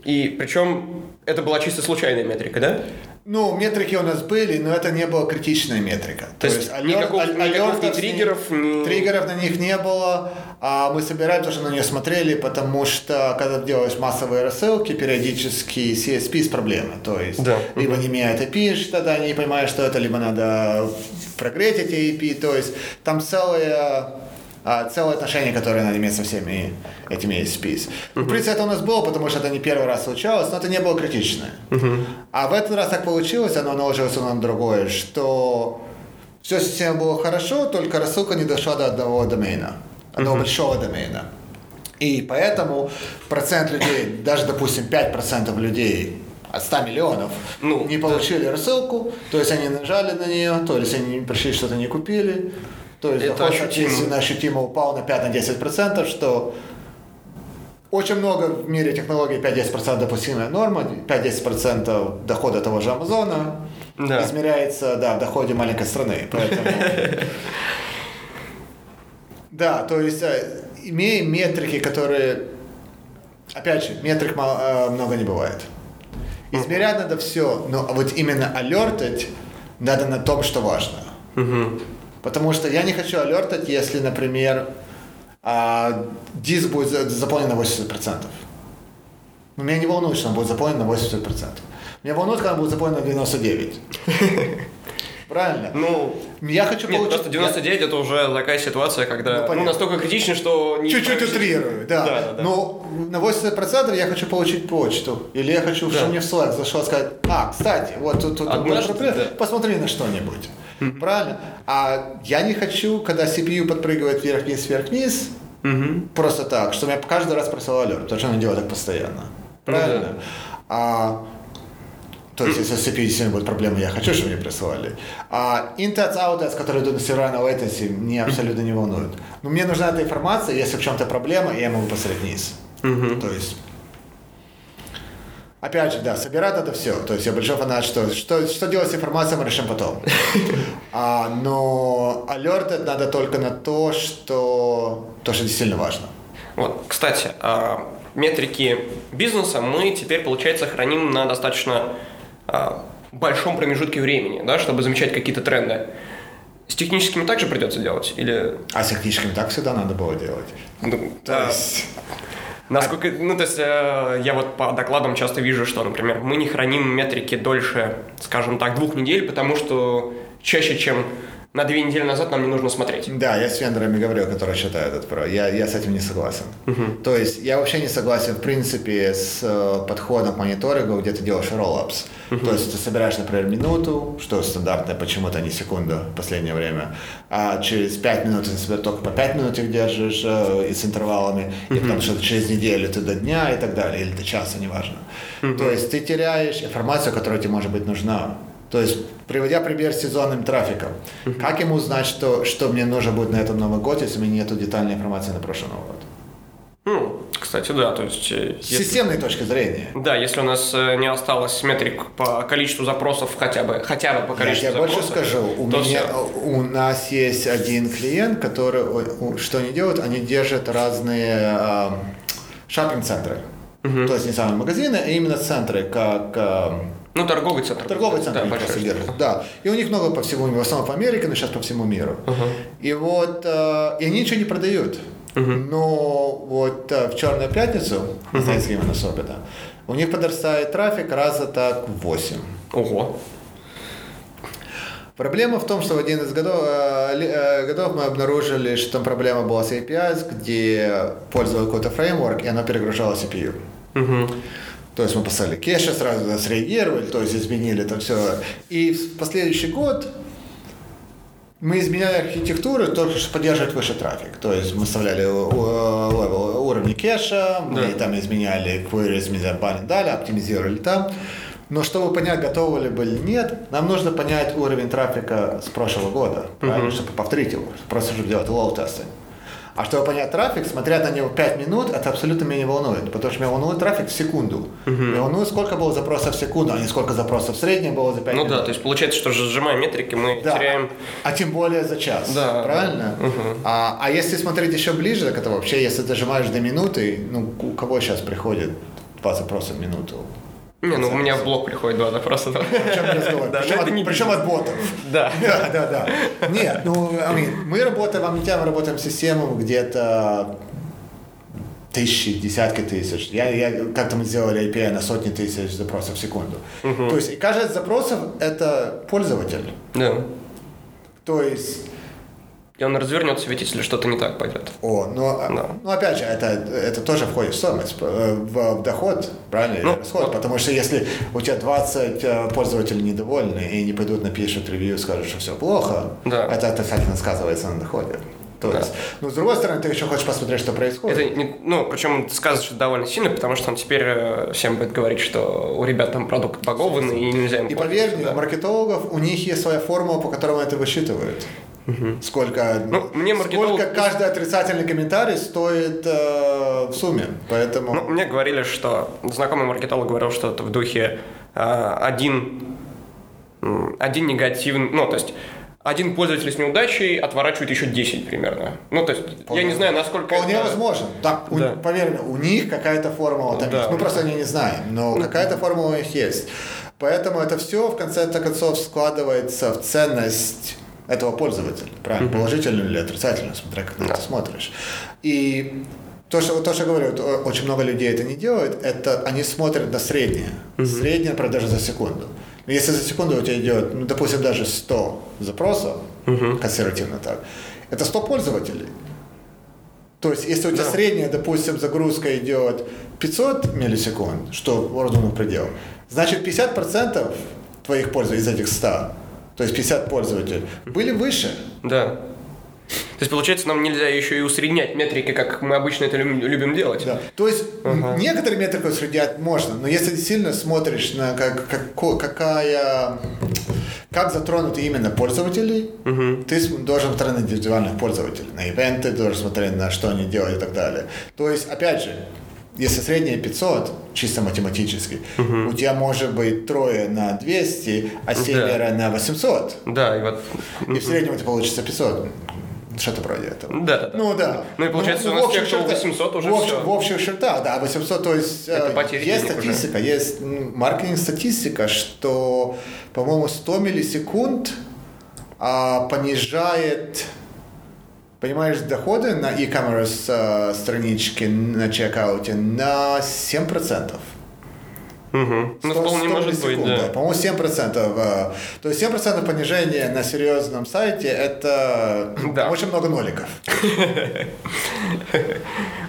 и причем это была чисто случайная метрика, да? Ну, метрики у нас были, но это не была критичная метрика. То, есть никакого, алер- никаких ни триггеров, ни... Триггеров на них не было, а мы собираем тоже на нее смотрели, потому что когда делаешь массовые рассылки, периодически CSP с проблемы. То есть Да. либо не меняет API, тогда не понимаешь, что это, либо надо прогреть эти API. То есть там целая а, целое отношение, которое надо иметь со всеми этими ASPs. В принципе, это у нас было, потому что это не первый раз случалось, но это не было критично. А в этот раз так получилось, оно наложилось на другое, что все система было хорошо, только рассылка не дошла до одного домена, одного большого домена. И поэтому процент людей, даже, допустим, 5% людей от 100 миллионов Ну, не да. получили рассылку, то есть они нажали на нее, то есть они пришли, что-то не купили, то есть Это доход, ощутимо. ощутимо упал на 5-10%, что очень много в мире технологий 5-10% допустимая норма, 5-10% дохода того же Амазона Да. измеряется да, в доходе маленькой страны. Поэтому... Да, то есть э, имея метрики, которые... Опять же, метрик э, много не бывает. Измерять надо все, но вот именно алертать надо на том, что важно. Потому что я не хочу алертать, если, например, а, диск будет за- заполнен на 80%. Но меня не волнует, что он будет заполнен на 80%. Меня волнует, когда он будет заполнен на 99%. Правильно? Ну, Я хочу нет, получить... просто 99 это уже такая ситуация, когда Ну, ну, настолько критично, что... не Чуть-чуть утрирую, да. Да, да, да. Но на 80% я хочу получить почту. Или я хочу, Да. чтобы мне в Slack зашел сказать, а, кстати, вот тут, тут Однажды, да. посмотри на что-нибудь. Правильно? А я не хочу, когда CPU подпрыгивает вверх-вниз, вверх-вниз, Мгм. просто так, чтобы я каждый раз присылал алерт, потому что она делает так постоянно. Ну Правильно? А, то есть, если с CPU действительно будет проблема, я хочу, чтобы мне присылали. А intats, outtats, которые идут на на latency, мне абсолютно не волнуют. Но мне нужна эта информация, если в чем-то проблема, я могу посмотреть вниз. То есть, опять же, да, собирать это все. То есть, я большой фанат, что, что, что делать с информацией, мы решим потом. А, но алерт надо только на то, что, то, что действительно важно. Вот, кстати, а, метрики бизнеса мы теперь, получается, храним на достаточно а, большом промежутке времени, да, чтобы замечать какие-то тренды. С техническими также придется делать? Или... А с техническим так всегда надо было делать. Ну, То да. есть, Насколько, ну, то есть, э, я вот по докладам часто вижу, что, например, мы не храним метрики дольше, скажем так, двух недель, потому что чаще, чем на две недели назад нам не нужно смотреть. Да, я с вендорами говорил, которые считают это про. Я, я с этим не согласен. То есть я вообще не согласен, в принципе, с э, подходом к мониторингу, где ты делаешь роллапс. То есть ты собираешь, например, минуту, что стандартно почему-то не секунду в последнее время, а через 5 минут ты себя только по 5 минут их держишь э, и с интервалами, и потому что через неделю ты до дня и так далее, или до часа, неважно. То есть ты теряешь информацию, которая тебе может быть нужна. То есть, приводя пример с сезонным трафиком, как ему узнать, что, что мне нужно будет на этом Новый год, если у меня нет детальной информации на прошлый Новый год? Ну, кстати, да, то есть... э, С системной точки зрения. Да, если у нас э, не осталось метрик по количеству запросов хотя бы, хотя бы по Я количеству тебе больше запросов, скажу, у, меня, у нас есть один клиент, который, что они делают, они держат разные а, шоппинг-центры. То есть не самые магазины, а именно центры, как а, Ну, торговый центр. Торговый центр да, большой, держат. Да. И у них много по всему миру. В основном по Америке, но сейчас по всему миру. И вот э, и они ничего не продают. Но вот э, в Черную пятницу, на Thanksgiving особенно, у них подрастает трафик раза так в 8. Ого. Проблема в том, что в один из годов, э, э, годов мы обнаружили, что там проблема была с APIs, где пользовал какой-то фреймворк, и оно перегружало CPU. То есть мы поставили кеши, сразу нас реагировали, то есть изменили это все. И в последующий год мы изменяли архитектуру только чтобы поддерживать выше трафик. То есть мы вставляли level- уровни кеша, мы Да. там изменяли query, изменяли баннер, дали, оптимизировали там. Но чтобы понять, готовы ли были или нет, нам нужно понять уровень трафика с прошлого года, правильно, чтобы повторить его, просто чтобы делать load тесты. А чтобы понять трафик, смотря на него 5 минут, это абсолютно меня не волнует, потому что меня волнует трафик в секунду. Меня волнует, сколько было запросов в секунду, а не сколько запросов в среднем было за 5 Ну минут. да, то есть получается, что же сжимая метрики, мы Да. теряем... А тем более за час. Да. Правильно? А, а если смотреть еще ближе, так это вообще, если ты дожимаешь до минуты, ну, у кого сейчас приходит два запроса в минуту? Не, ну у меня в блог приходит два запроса. да. Причем, от, не причем от ботов. Да. Да, да, да. Нет, ну, мы работаем, а мы работаем с системой где-то тысячи, десятки тысяч. Я, я, как-то мы сделали API на сотни тысяч запросов в секунду. То есть, каждый из запросов – это пользователь. Да. То есть, И он развернет светитель, и что-то не так пойдет. О, ну, а- Да. ну опять же, это, это тоже входит в стоимость, э, в, в доход, правильно, или Ну, расход, вот. потому что если у тебя 20 э, пользователей недовольны и не пойдут напишут ревью, скажут, что все плохо, Да. это отрицательно сказывается на доходе. То Да. есть, ну, с другой стороны, ты еще хочешь посмотреть, что происходит. Это не, ну, причем сказывается довольно сильно, потому что он теперь э, всем будет говорить, что у ребят там продукт багованный и нельзя им И поверь мне, да. у маркетологов, у них есть своя формула, по которой это высчитывают. Сколько, Ну, мне маркетолог- сколько каждый отрицательный комментарий стоит э, в сумме. Поэтому... Ну, мне говорили, что знакомый маркетолог говорил что-то в духе э, один, один негативный, ну, то есть один пользователь с неудачей отворачивает еще 10 примерно. Ну, то есть, я не знаю, насколько Вполне это- возможно. Так, у- Да. поверь мне, у них какая-то формула там Да. есть. Мы просто о ней не знаем, но какая-то формула у них есть. Поэтому это все в конце концов складывается в ценность этого пользователя. Правильно, положительную или отрицательную, смотря как ты это смотришь. И то, что, то, что я говорю, вот, о- очень много людей это не делают, это они смотрят на среднее. Средняя продажа за секунду. Если за секунду у тебя идет, ну, допустим, даже 100 запросов, консервативно так, это 100 пользователей. То есть, если у тебя Да. средняя, допустим, загрузка идет 500 миллисекунд, что разумный предел, значит 50% твоих пользователей из этих 100, то есть 50 пользователей, были выше. Да. То есть, получается, нам нельзя еще и усреднять метрики, как мы обычно это любим, делать. Да. То есть м, некоторые метрики усреднять можно, но если ты сильно смотришь на как, како- какая как затронуты именно пользователи, ты см- должен смотреть на индивидуальных пользователей, на ивенты, должен смотреть на что они делают и так далее. То есть, опять же, если среднее 500, чисто математически, у тебя может быть трое на 200, а семеро на 800. Да, и вот... И в среднем это получится 500. Что-то вроде этого. Да, да, да. Ну да. Ну и получается, у в нас общих тех, кто чертах- 800 уже в, общих- всё. в общих чертах, да, 800, то есть Это э, есть денег уже. статистика, есть маркетинг-статистика, что, по-моему, 100 миллисекунд а, понижает Понимаешь, доходы на e-commerce э, страничке на чекауте на 7%. Ну, 100 вполне 100 может быть, миллисекунд, да. По-моему, 7%. э, То есть 7% понижения на серьезном сайте – это Да. очень много ноликов.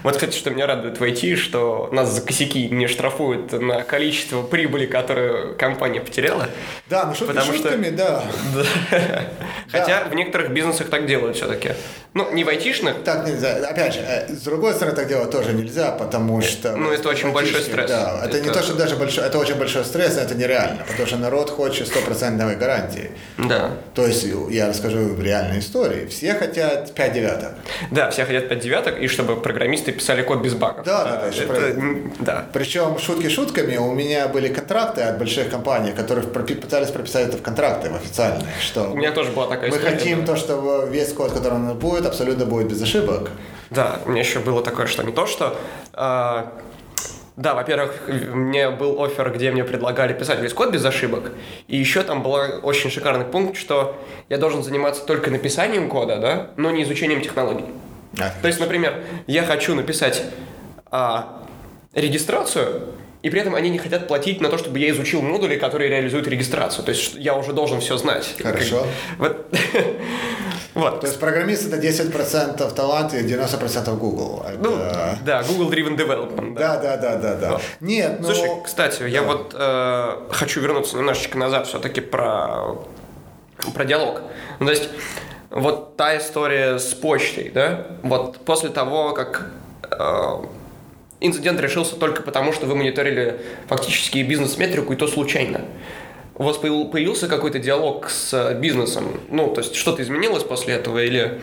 Вот, кстати, что меня радует в IT, что нас за косяки не штрафуют на количество прибыли, которую компания потеряла. Да, ну шутки Потому что- шутками, да. Хотя в некоторых бизнесах так делают все-таки. Ну, не в айтишных, Так нельзя. Опять же, э, с другой стороны, так делать тоже нельзя, потому что... Ну, это очень большой стресс. Да, это, не то, что даже большой, это очень большой стресс, но это нереально, потому что народ хочет стопроцентной гарантии. да. То есть, я расскажу в реальной истории. Все хотят 5 девяток. Да, все хотят 5 девяток, и чтобы программисты писали код без багов. Да, да, да, это- м, да. Причем шутки шутками, у меня были контракты от больших компаний, которые пытались прописать это в контракты в официальные, что У меня тоже была такая мы история. хотим то, что весь код, который у нас будет, абсолютно будет без ошибок. Да, у меня еще было такое, что не то, что... а, да, во-первых, мне был офер, где мне предлагали писать весь код без ошибок. И еще там был очень шикарный пункт, что я должен заниматься только написанием кода, да, но не изучением технологий. А, То есть, например, я хочу написать а, регистрацию, и при этом они не хотят платить на то, чтобы я изучил модули, которые реализуют регистрацию. То есть я уже должен все знать. Хорошо. Вот. Вот. То есть программист это 10% талант и 90% Google. Это- Ну, да, Google Driven Development. да, да, да, да, да. Вот. Нет, ну... Слушай, кстати, я да. вот э, хочу вернуться немножечко назад все-таки про, про диалог. Ну, то есть, вот та история с почтой, да, вот после того, как э, инцидент решился только потому, что вы мониторили фактически бизнес-метрику, и то случайно. У вас появ- появился какой-то диалог с бизнесом? Ну, то есть, что-то изменилось после этого или...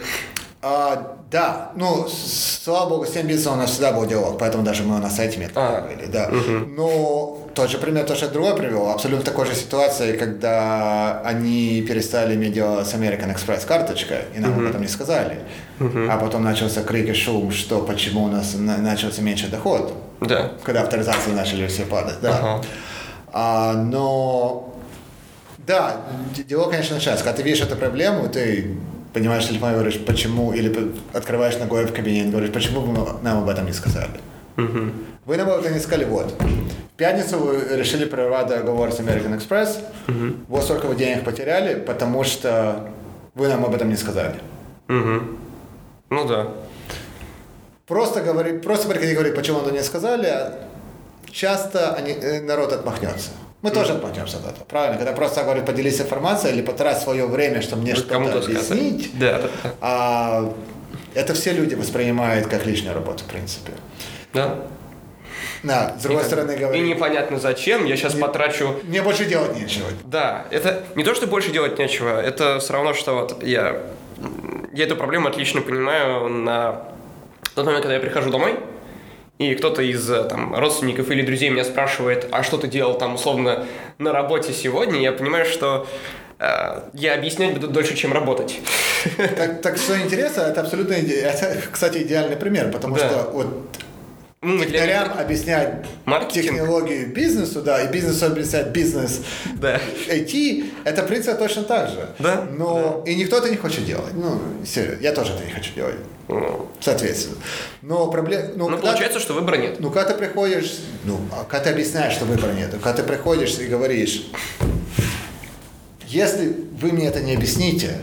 А, да, ну, слава богу, с тем бизнесом у нас всегда был диалог, поэтому даже мы на сайте метод А. провели, да. Но тот же пример, то, что я другой привел, абсолютно такой же ситуации, когда они перестали иметь дело с American Express карточкой, и нам об этом не сказали. А потом начался крик и шум, что почему у нас на- начался меньше доход, Да. когда авторизации начали все падать, да. Ага. А, но да, дело, конечно, начинается. Когда ты видишь эту проблему, ты понимаешь телефон и говоришь, почему, или открываешь ногой в кабинет и говоришь, почему вы нам об этом не сказали. Вы нам об этом не сказали, вот. В пятницу вы решили прервать договор с American Express, вот столько вы денег потеряли, потому что вы нам об этом не сказали. Мгм. Ну да. Просто говори, просто приходи и говори, почему вы не сказали, а часто они, э, народ отмахнется. Мы тоже отмахнемся от этого, правильно? Когда просто говорит, поделись информацией или потрать свое время, чтобы мне Вы что-то объяснить, Да, а это все люди воспринимают как лишнюю работу, в принципе. Да. Да, с другой стороны И говорит, непонятно зачем, я сейчас потрачу... мне больше делать нечего. Да, это не то, что больше делать нечего, это все равно, что вот я, я эту проблему отлично понимаю на тот момент, когда я прихожу домой, и кто-то из э, там, родственников или друзей меня спрашивает, а что ты делал там условно на работе сегодня, я понимаю, что э, я объяснять буду дольше, чем работать. Так, так что интересно, это абсолютно, это, кстати, идеальный пример, потому Да. что вот Ну, для технарям объяснять Маркетинг. технологию бизнесу, да, и бизнесу объяснять бизнес Да. IT, это, в принципе, точно так же. Да, Но и никто это не хочет делать. Ну, серьезно, я тоже это не хочу делать. Ну, Соответственно. Но проблема... Ну, когда получается, что выбора нет. Ну, когда ты приходишь, ну, а когда ты объясняешь, что выбора нет, когда ты приходишь и говоришь, если вы мне это не объясните,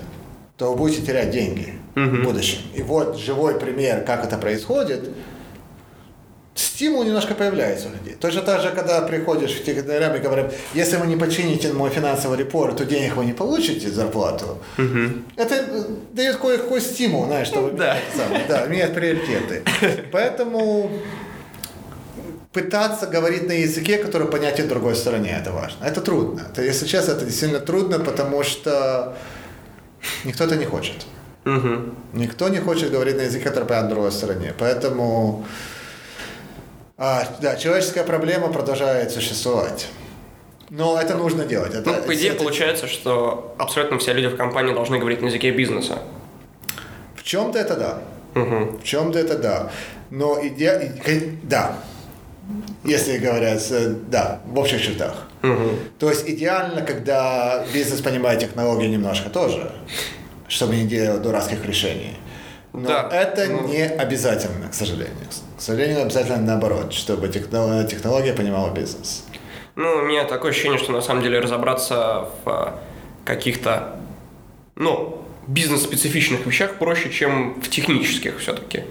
то вы будете терять деньги в будущем. И вот живой пример, как это происходит, стимул немножко появляется у людей. Точно так же, когда приходишь в технарям и говорят, если вы не почините мой финансовый репорт, то денег вы не получите, зарплату. Это э, дает кое-какой стимул, знаешь, чтобы Да. самое, да, менять приоритеты. Поэтому пытаться говорить на языке, который понятен другой стороне, это важно. Это трудно. Это, если честно, это действительно трудно, потому что никто это не хочет. Мгм. Никто не хочет говорить на языке, который понятен другой стороне. Поэтому, а, да, человеческая проблема продолжает существовать. Но это нужно делать. Это, Ну, по идее, это- получается, что абсолютно все люди в компании должны говорить на языке бизнеса. В чем-то это да. Мгм. В чем-то это да. Но иде... и- кон- да. Если говорят, э, да, в общих чертах. Мгм. То есть идеально, когда бизнес понимает технологию немножко тоже, чтобы не делать дурацких решений. Но Да, это ну- не обязательно, к сожалению. К сожалению, обязательно наоборот, чтобы техно- технология понимала бизнес. Ну, у меня такое ощущение, что на самом деле разобраться в а, каких-то, ну, бизнес-специфичных вещах проще, чем в технических все-таки.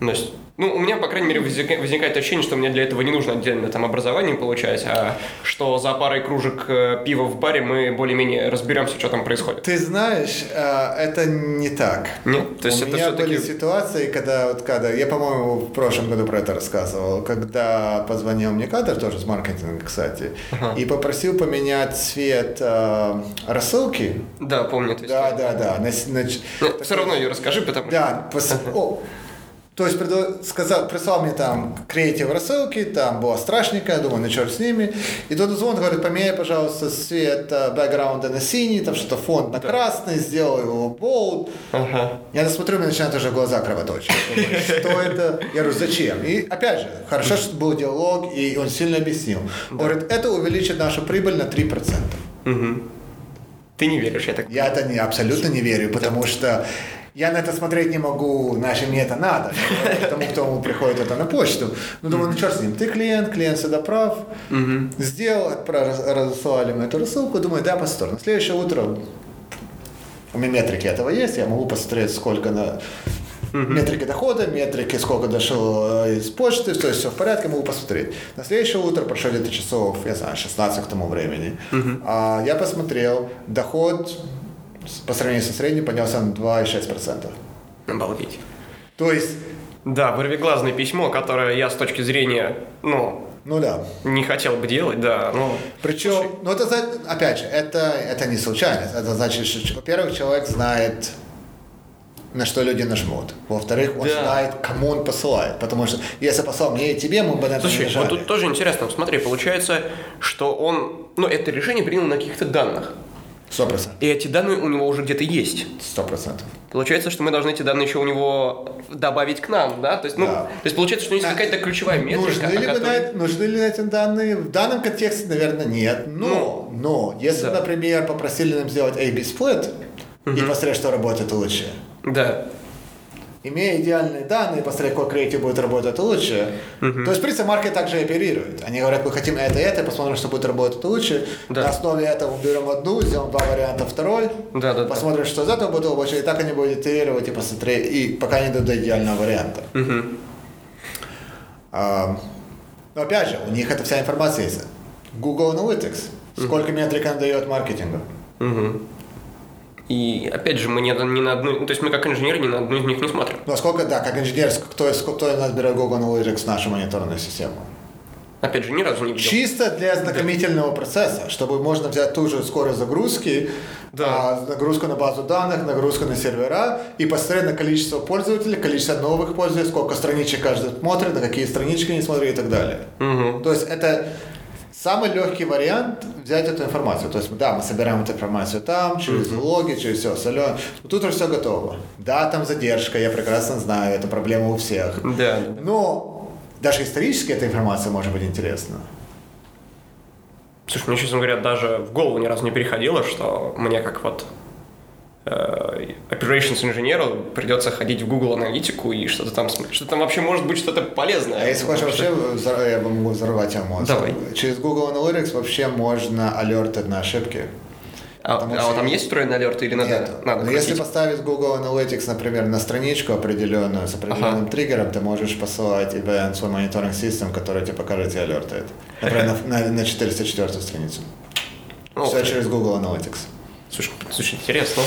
То есть, ну, у меня, по крайней мере, возникает, ощущение, что мне для этого не нужно отдельно там образование получать, а что за парой кружек э, пива в баре мы более-менее разберемся, что там происходит. Ты знаешь, э, это не так. Нет? То есть У это меня были ситуации, когда, вот, когда, я, по-моему, в прошлом году про это рассказывал, когда позвонил мне кадр, тоже с маркетинга, кстати, и попросил поменять цвет э, рассылки. Да, помню. Да, да, да. на с- на ч- все равно ее расскажи, потому что... да, пос- о, то есть предо- сказал, прислал мне там креатив рассылки, там была страшненькая, думаю, ну черт с ними. И тот звон говорит, поменяй, пожалуйста, цвет э, бэкграунда на синий, там что-то фонд на красный, сделай его bold. Ага. Я смотрю, у меня начинают уже глаза кровоточить. Что это? Я говорю, зачем? И опять же, хорошо, что был диалог, и он сильно объяснил. Он говорит, это увеличит нашу прибыль на 3%. Мгм. Ты не веришь, я так Я это не, абсолютно не верю, потому что я на это смотреть не могу, значит, мне это надо. Тому, кто приходит это на почту. Ну, думаю, ну, черт с ним, ты клиент, клиент всегда прав. Сделал, разослали мы эту рассылку, думаю, да, по сторону. Следующее утро У меня метрики этого есть, я могу посмотреть, сколько на метрики дохода, метрики, сколько дошло э, из почты, то есть все в порядке, могу посмотреть. На следующее утро, прошло где-то часов, я знаю, 16 к тому времени, а, я посмотрел, доход по сравнению со средним поднялся на 2,6%. Обалдеть. То есть, Да, вырвиглазное письмо, которое я с точки зрения, ну, ну да. не хотел бы делать, да, ну... Причем, ну это, опять же, это, это не случайность. Это значит, что, во-первых, человек знает, на что люди нажмут. Во-вторых, он Да. знает, кому он посылает. Потому что если послал мне и тебе, мы бы на это не Слушай, нажали. вот тут тоже интересно, смотри, получается, что он, ну, это решение принял на каких-то данных, Сто процентов. и эти данные у него уже где-то есть. Сто процентов. Получается, что мы должны эти данные еще у него добавить к нам, да? То есть, ну, Да. то есть получается, что есть А, какая-то ключевая метрика, Нужны ли, которой- на- нужны ли эти данные? В данном контексте, наверное, нет. Но, но если, да. например, попросили нам сделать A-B split и посмотреть, что работает лучше, Да. Имея идеальные данные, посмотреть, какой креатив будет работать лучше. То есть, в принципе, маркет также оперирует. Они говорят, мы хотим это и это, посмотрим, что будет работать лучше. Да. На основе этого берем одну, сделаем два варианта второй, Да, да, да. посмотрим, что из этого будет лучше, и так они будут итерировать и посмотреть, и пока не дойдут до идеального варианта. А, но опять же, у них эта вся информация есть. Google Analytics. Сколько метрик она дает маркетингу? И опять же, мы не, ни на одну, ну, то есть мы как инженеры ни на одну из них не смотрим. Ну, а сколько, да, как инженер, кто, кто из нас берет Google Analytics в нашу мониторную систему? Опять же, ни разу не видел. Чисто для ознакомительного процесса, чтобы можно взять ту же скорость загрузки, Да. а, нагрузку на базу данных, нагрузку на сервера и посмотреть на количество пользователей, количество новых пользователей, сколько страничек каждый смотрит, на какие странички они смотрят и так далее. То есть это самый легкий вариант взять эту информацию. То есть, да, мы собираем эту информацию там, через логи, через все остальное. Тут уже все готово. Да, там задержка, я прекрасно знаю, это проблема у всех. Да. Но даже исторически эта информация может быть интересна. Слушай, мне, честно говоря, даже в голову ни разу не переходило, что мне как вот operations инженеру придется ходить в Google аналитику и что-то там смотреть. Что там вообще может быть что-то полезное. А если хочешь вообще, взор- я могу взорвать тебе мозг. Давай. Через Google Analytics вообще можно алертать на ошибки. А, потому а что там есть встроенный алерт или надо? Нет. надо Но если поставить Google Analytics, например, на страничку определенную, с определенным Ага. триггером, ты можешь посылать event свой мониторинг систем, который тебе покажет и алертает. Например, на, на, на 404 страницу. Все через Google Analytics. Слушай, слушай, интересно.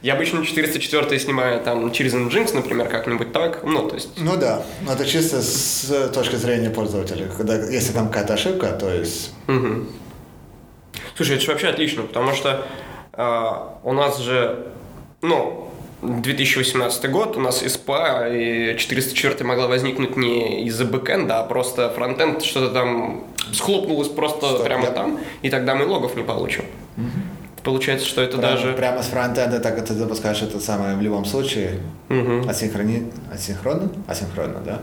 Я обычно 404 снимаю там через Nginx, например, как-нибудь так. Ну, то есть... Ну да, но это чисто с точки зрения пользователя. Когда, если там какая-то ошибка, то есть Мгм. Слушай, это же вообще отлично, потому что а, у нас же, ну, 2018 год, у нас СПА, и 404 могла возникнуть не из-за бэкэнда, а просто фронтенд что-то там схлопнулось просто Стоп, прямо я- там, и тогда мы логов не получим. Получается, что это прямо, даже... прямо с фронтенда так ты запускаешь это самое в любом случае. Мгм. Асинхрони... Асинхронно? Асинхронно, да?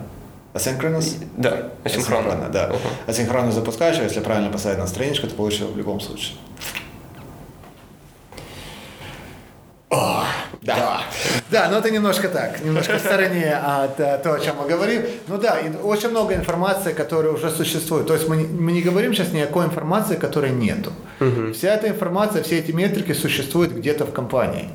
Асинхронус? Да, асинхронно. да. Мгм. Асинхронно запускаешь, а если правильно поставить на страничку, ты получишь в любом случае. О, да. Да, но это немножко так, немножко в стороне от э, того, о чем мы говорим. Ну да, и очень много информации, которая уже существует. То есть мы, не- мы не говорим сейчас ни о какой информации, которой нету. Вся эта информация, все эти метрики существуют где-то в компании.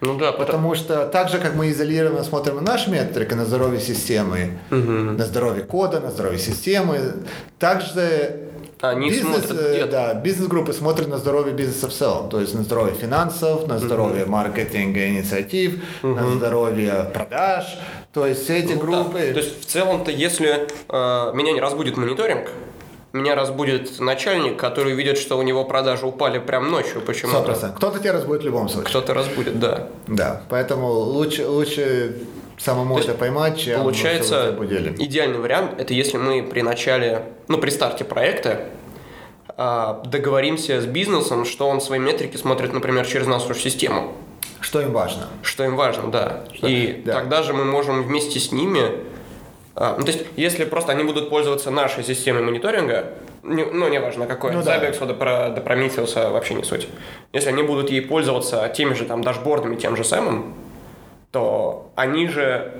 Ну да, потому... Потому что так же, как мы изолированно смотрим на наши метрики, на здоровье системы, на здоровье кода, на здоровье системы, также Они бизнес, смотрят э, да, бизнес-группы смотрят на здоровье бизнеса в целом, то есть на здоровье финансов, на здоровье маркетинга, инициатив, на здоровье продаж, то есть все эти Ну да. группы. То есть в целом-то, если э, меня не разбудит мониторинг, меня разбудит начальник, который видит, что у него продажи упали прям ночью почему-то. процентов. Кто-то тебя разбудит в любом случае. Кто-то разбудит, да. Да, поэтому лучше, лучше самому То это поймать, чем Получается, тебя будили. идеальный вариант – это если мы при начале, ну, при старте проекта а, договоримся с бизнесом, что он свои метрики смотрит, например, через нашу систему. Что им важно? Что им важно, да. И да. тогда же мы можем вместе с ними... а, ну, то есть, если просто они будут пользоваться нашей системой мониторинга, не- ну, неважно какой, Ну да. Zabbix до Prometheus вообще не суть. Если они будут ей пользоваться теми же там дашбордами, тем же самым, то они же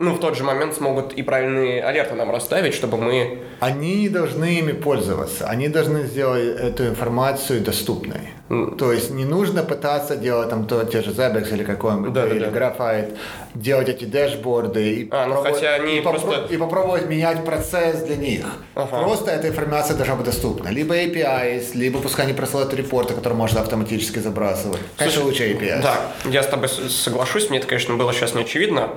ну, в тот же момент смогут и правильные алерты нам расставить, чтобы мы... Они не должны ими пользоваться. Они должны сделать эту информацию доступной. То есть не нужно пытаться делать там то, те же Zabbix или какой-нибудь, Да, да, или да. Graphite, делать эти дэшборды и, А, ну, хотя они и, попро- просто- и попробовать менять процесс для них. Ага. Просто эта информация должна быть доступна. Либо APIs, либо пускай они присылают репорты, которые можно автоматически забрасывать. Конечно, лучше APIs. Да, я с тобой соглашусь, мне это, конечно, было сейчас не очевидно,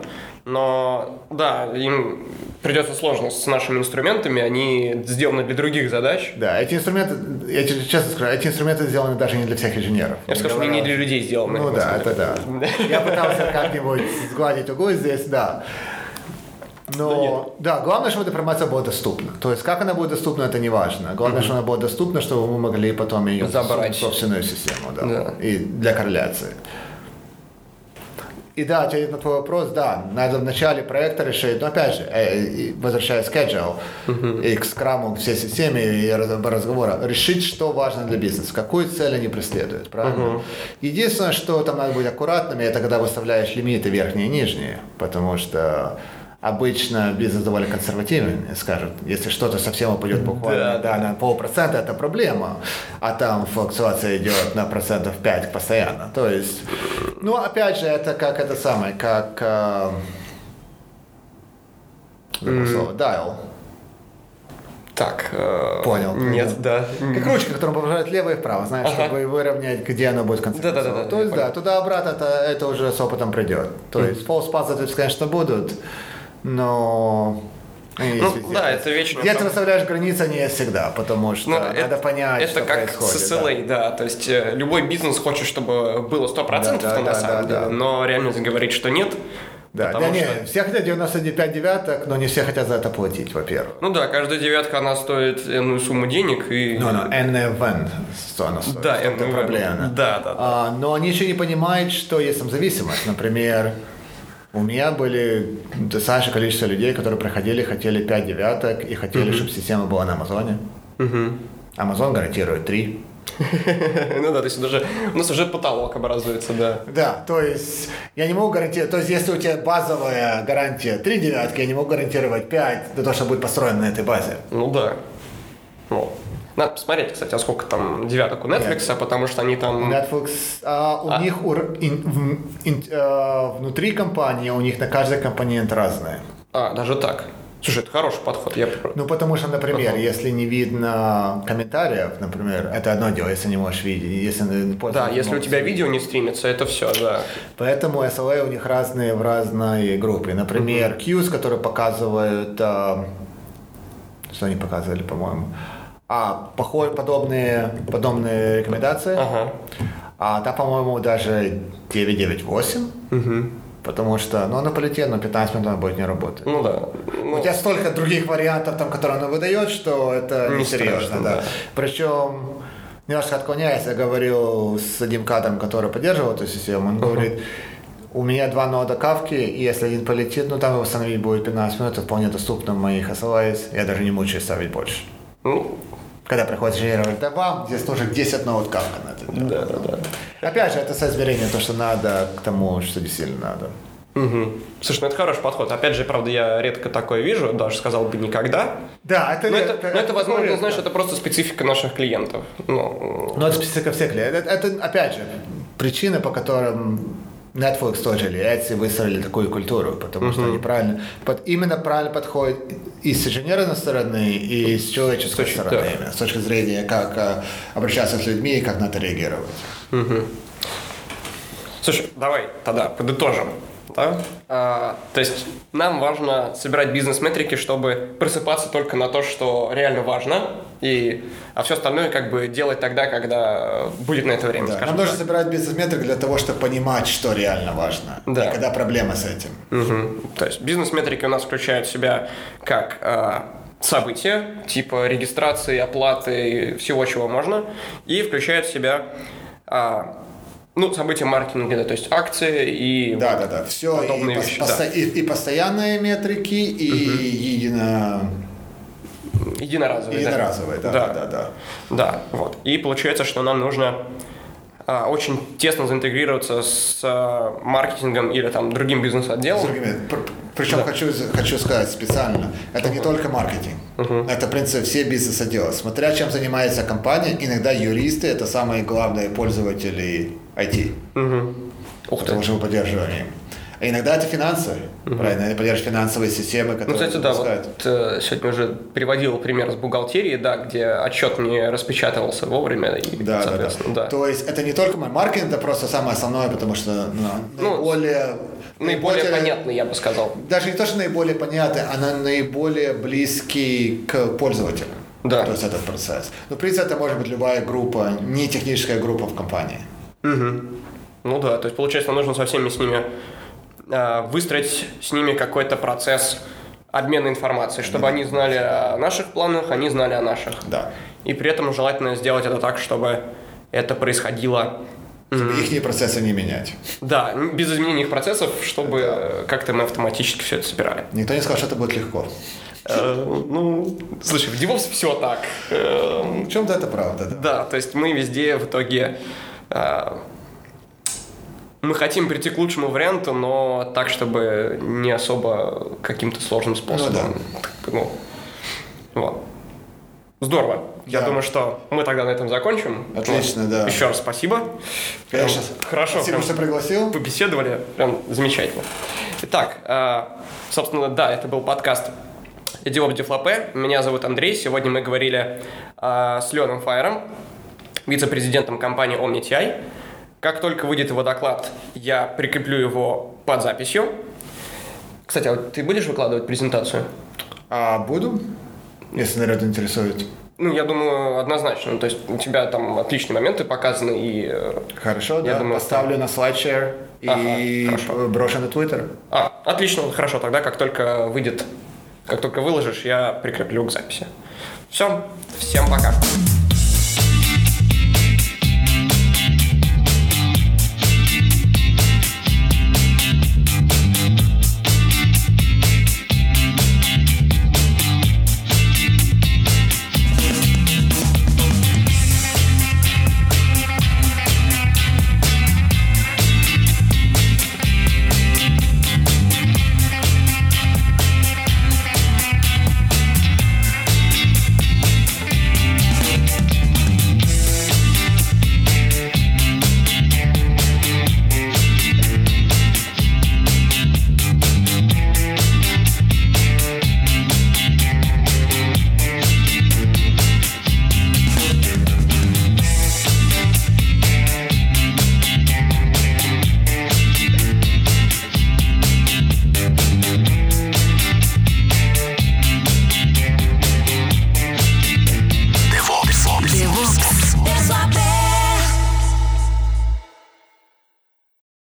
но да, им придется сложно с нашими инструментами, они сделаны для других задач. Да, эти инструменты, я тебе честно скажу, эти инструменты сделаны даже не для всех инженеров. Я сказал, что они не для людей сделаны. Ну да, это да. Я пытался как-нибудь сгладить углы здесь, да. Но, да, главное, чтобы эта информация была доступна. То есть, как она будет доступна, это не важно. Главное, чтобы она была доступна, чтобы мы могли потом ее Забрать. в собственную систему, да. Да. И для корреляции. И да, ответить на твой вопрос, да, надо в начале проекта решить, но опять же, э, возвращаясь к Agile и к скраму, к всей системе и раз- разговора, решить, что важно для бизнеса, какую цель они преследуют, правильно? Единственное, что там надо быть аккуратными, это когда выставляешь лимиты верхние и нижние, потому что обычно бизнес довольно консервативен, скажут, если что-то совсем упадет буквально Да, да, на полпроцента, это проблема, а там флуктуация идет на процентов 5 постоянно. То есть, ну, опять же, это как это самое, как э, забыл слово, dial. Так, э, Понял, Нет, да. Как ручка, которая поворачивает влево и вправо, знаешь, Ага. чтобы выровнять, где она будет концентрироваться. Да-да-да, То я есть, понял. да, туда-обратно это, это уже с опытом придет. То есть, positives, конечно, будут, но... есть Ну, везде. да, это вечно Где ты выставляешь границы, не всегда, потому что Ну, надо это, понять, это что как происходит. с да. SLA, да. То есть э, любой бизнес хочет, чтобы было 100% Да, да, на да, самом да, деле, да. но реальность говорит, что нет. Да, да не, что- все хотят 95 девяток, но не все хотят за это платить, во-первых. Ну да, каждая девятка, она стоит энную сумму денег, и... Ну, ну, NVN, что она стоит. Да, это проблема. Да, да, да. А, но они еще не понимают, что есть там зависимость. Например, у меня были достаточное количество людей, которые приходили, хотели 5 девяток и хотели, чтобы система была на Амазоне. Амазон гарантирует 3. Ну да, то есть даже, у нас уже потолок образуется, да. Да, то есть я не могу гарантировать, то есть если у тебя базовая гарантия 3 девятки, я не могу гарантировать 5, для того, чтобы будет построено на этой базе. Ну да. Ну. Надо посмотреть, кстати, а сколько там девяток у Netflix, потому что они там... Netflix, а, у А? них ур- ин- в- ин- э, внутри компании, у них на каждый компонент разные. А, даже так. Слушай, это хороший подход. Я... Ну, потому что, например, Ага. если не видно комментариев, например, это одно дело, если не можешь видеть, если Да, если у тебя видеть. видео не стримится, это все, да. Поэтому SLA у них разные в разной группе. Например, Qs, которые показывают, а, что они показывали, по-моему, а, похо- подобные, подобные рекомендации. Ага. А там, по-моему, даже 998. Потому что, ну, она полетит, но 15 минут она будет не работать. Ну да. Ну, У тебя столько других вариантов, там, которые она выдает, что это Не не серьезно. страшно, Да. да. Причем, немножко отклоняясь, я говорил с одним кадром, который поддерживал эту систему, он говорит, у меня два нода кавки, и если один полетит, ну там его восстановить будет 15 минут, это вполне доступно в моих SLAs, я даже не мучаюсь ставить больше. ну, Когда приходит инженер, говорит, да вам здесь тоже 10 нод кавка надо. да, да, да. Опять же, это соизмерение, то, что надо к тому, что действительно надо. Мгм. Слушай, ну это хороший подход. Опять же, правда, я редко такое вижу, даже сказал бы никогда. Да, это... Но это, но это возможно, редко. знаешь, это просто специфика наших клиентов. Ну, Ну, это специфика всех клиентов. Это, это, опять же, причина, по которым Netflix тоже или Etsy выстроили такую культуру, потому что они правильно, под, именно правильно подходят и с инженерной стороны, и с человеческой С точки- стороны, да. именно, с точки зрения, как э, обращаться с людьми и как на это реагировать. Слушай, давай тогда подытожим. Да? А, то есть нам важно собирать бизнес-метрики, чтобы просыпаться только на то, что реально важно, и, а все остальное как бы делать тогда, когда будет на это время, Да. Нам нужно так. собирать бизнес-метрики для того, чтобы понимать, что реально важно. Да. И когда проблема с этим. Мгм. То есть бизнес-метрики у нас включают в себя как а, события, типа регистрации, оплаты всего, чего можно, и включают в себя а, ну, события маркетинга, да, то есть акции и Да, да, да. Все и, подобные пос- вещи. посто- да. и, и постоянные метрики, и едино... Единоразовые. да. единоразовые. Да, да, да, да. Да, вот. И получается, что нам нужно а, очень тесно заинтегрироваться с а, маркетингом или там другим бизнес-отделом. Причем хочу, хочу сказать специально, это не только маркетинг. Это, в принципе, все бизнес-отделы. Смотря чем занимается компания, иногда юристы – это самые главные пользователи IT. Ух ты. Потому что мы поддерживаем им. А иногда это финансы. Правильно, они поддерживают финансовые системы, Ну, которые кстати, да, вот э, сегодня уже приводил пример с бухгалтерии, да, где отчет не распечатывался вовремя, и, Да, да, да. соответственно, да. То есть это не только мар- маркетинг, это просто самое основное, потому что ну, Ну, наиболее, Наиболее понятный, я бы сказал. Даже не то, что наиболее понятный, она наиболее близкий к пользователю. Да. То есть этот процесс. Но в принципе это может быть любая группа, не техническая группа в компании. Ну да, то есть получается, нужно со всеми с ними э, выстроить с ними какой-то процесс обмена информацией, чтобы они знали о наших планах, они знали о наших. Да. И при этом желательно сделать это так, чтобы это происходило Чтобы их процессы не менять. Да, без изменения их процессов, чтобы э, как-то мы автоматически все это собирали. Никто не сказал, что это будет легко. Э, Ну, слушай, в DevOps все так. Э, В чем-то это правда, да. Да, то есть мы везде в итоге мы хотим прийти к лучшему варианту, но так, чтобы не особо каким-то сложным способом. Как бы, Ну, вот. Здорово. Я Да. думаю, что мы тогда на этом закончим. Отлично, да. Еще раз спасибо. Конечно. Прям Хорошо. Спасибо, прям что пригласил. побеседовали. Прям замечательно. Итак, э, собственно, да, это был подкаст Идиоп Дефлопе. Меня зовут Андрей. Сегодня мы говорили э, с Леоном Файером, вице-президентом компании OmniTI. Как только выйдет его доклад, я прикреплю его под записью. Кстати, а вот ты будешь выкладывать презентацию? А буду, если народ интересует. Ну, я думаю, однозначно. То есть у тебя там отличные моменты показаны, и... э, Хорошо, Я да. думаю, Поставлю на слайдшер и Ага, брошу на Твиттер. А, отлично, хорошо. Тогда как только выйдет, как только выложишь, я прикреплю к записи. Все, всем пока.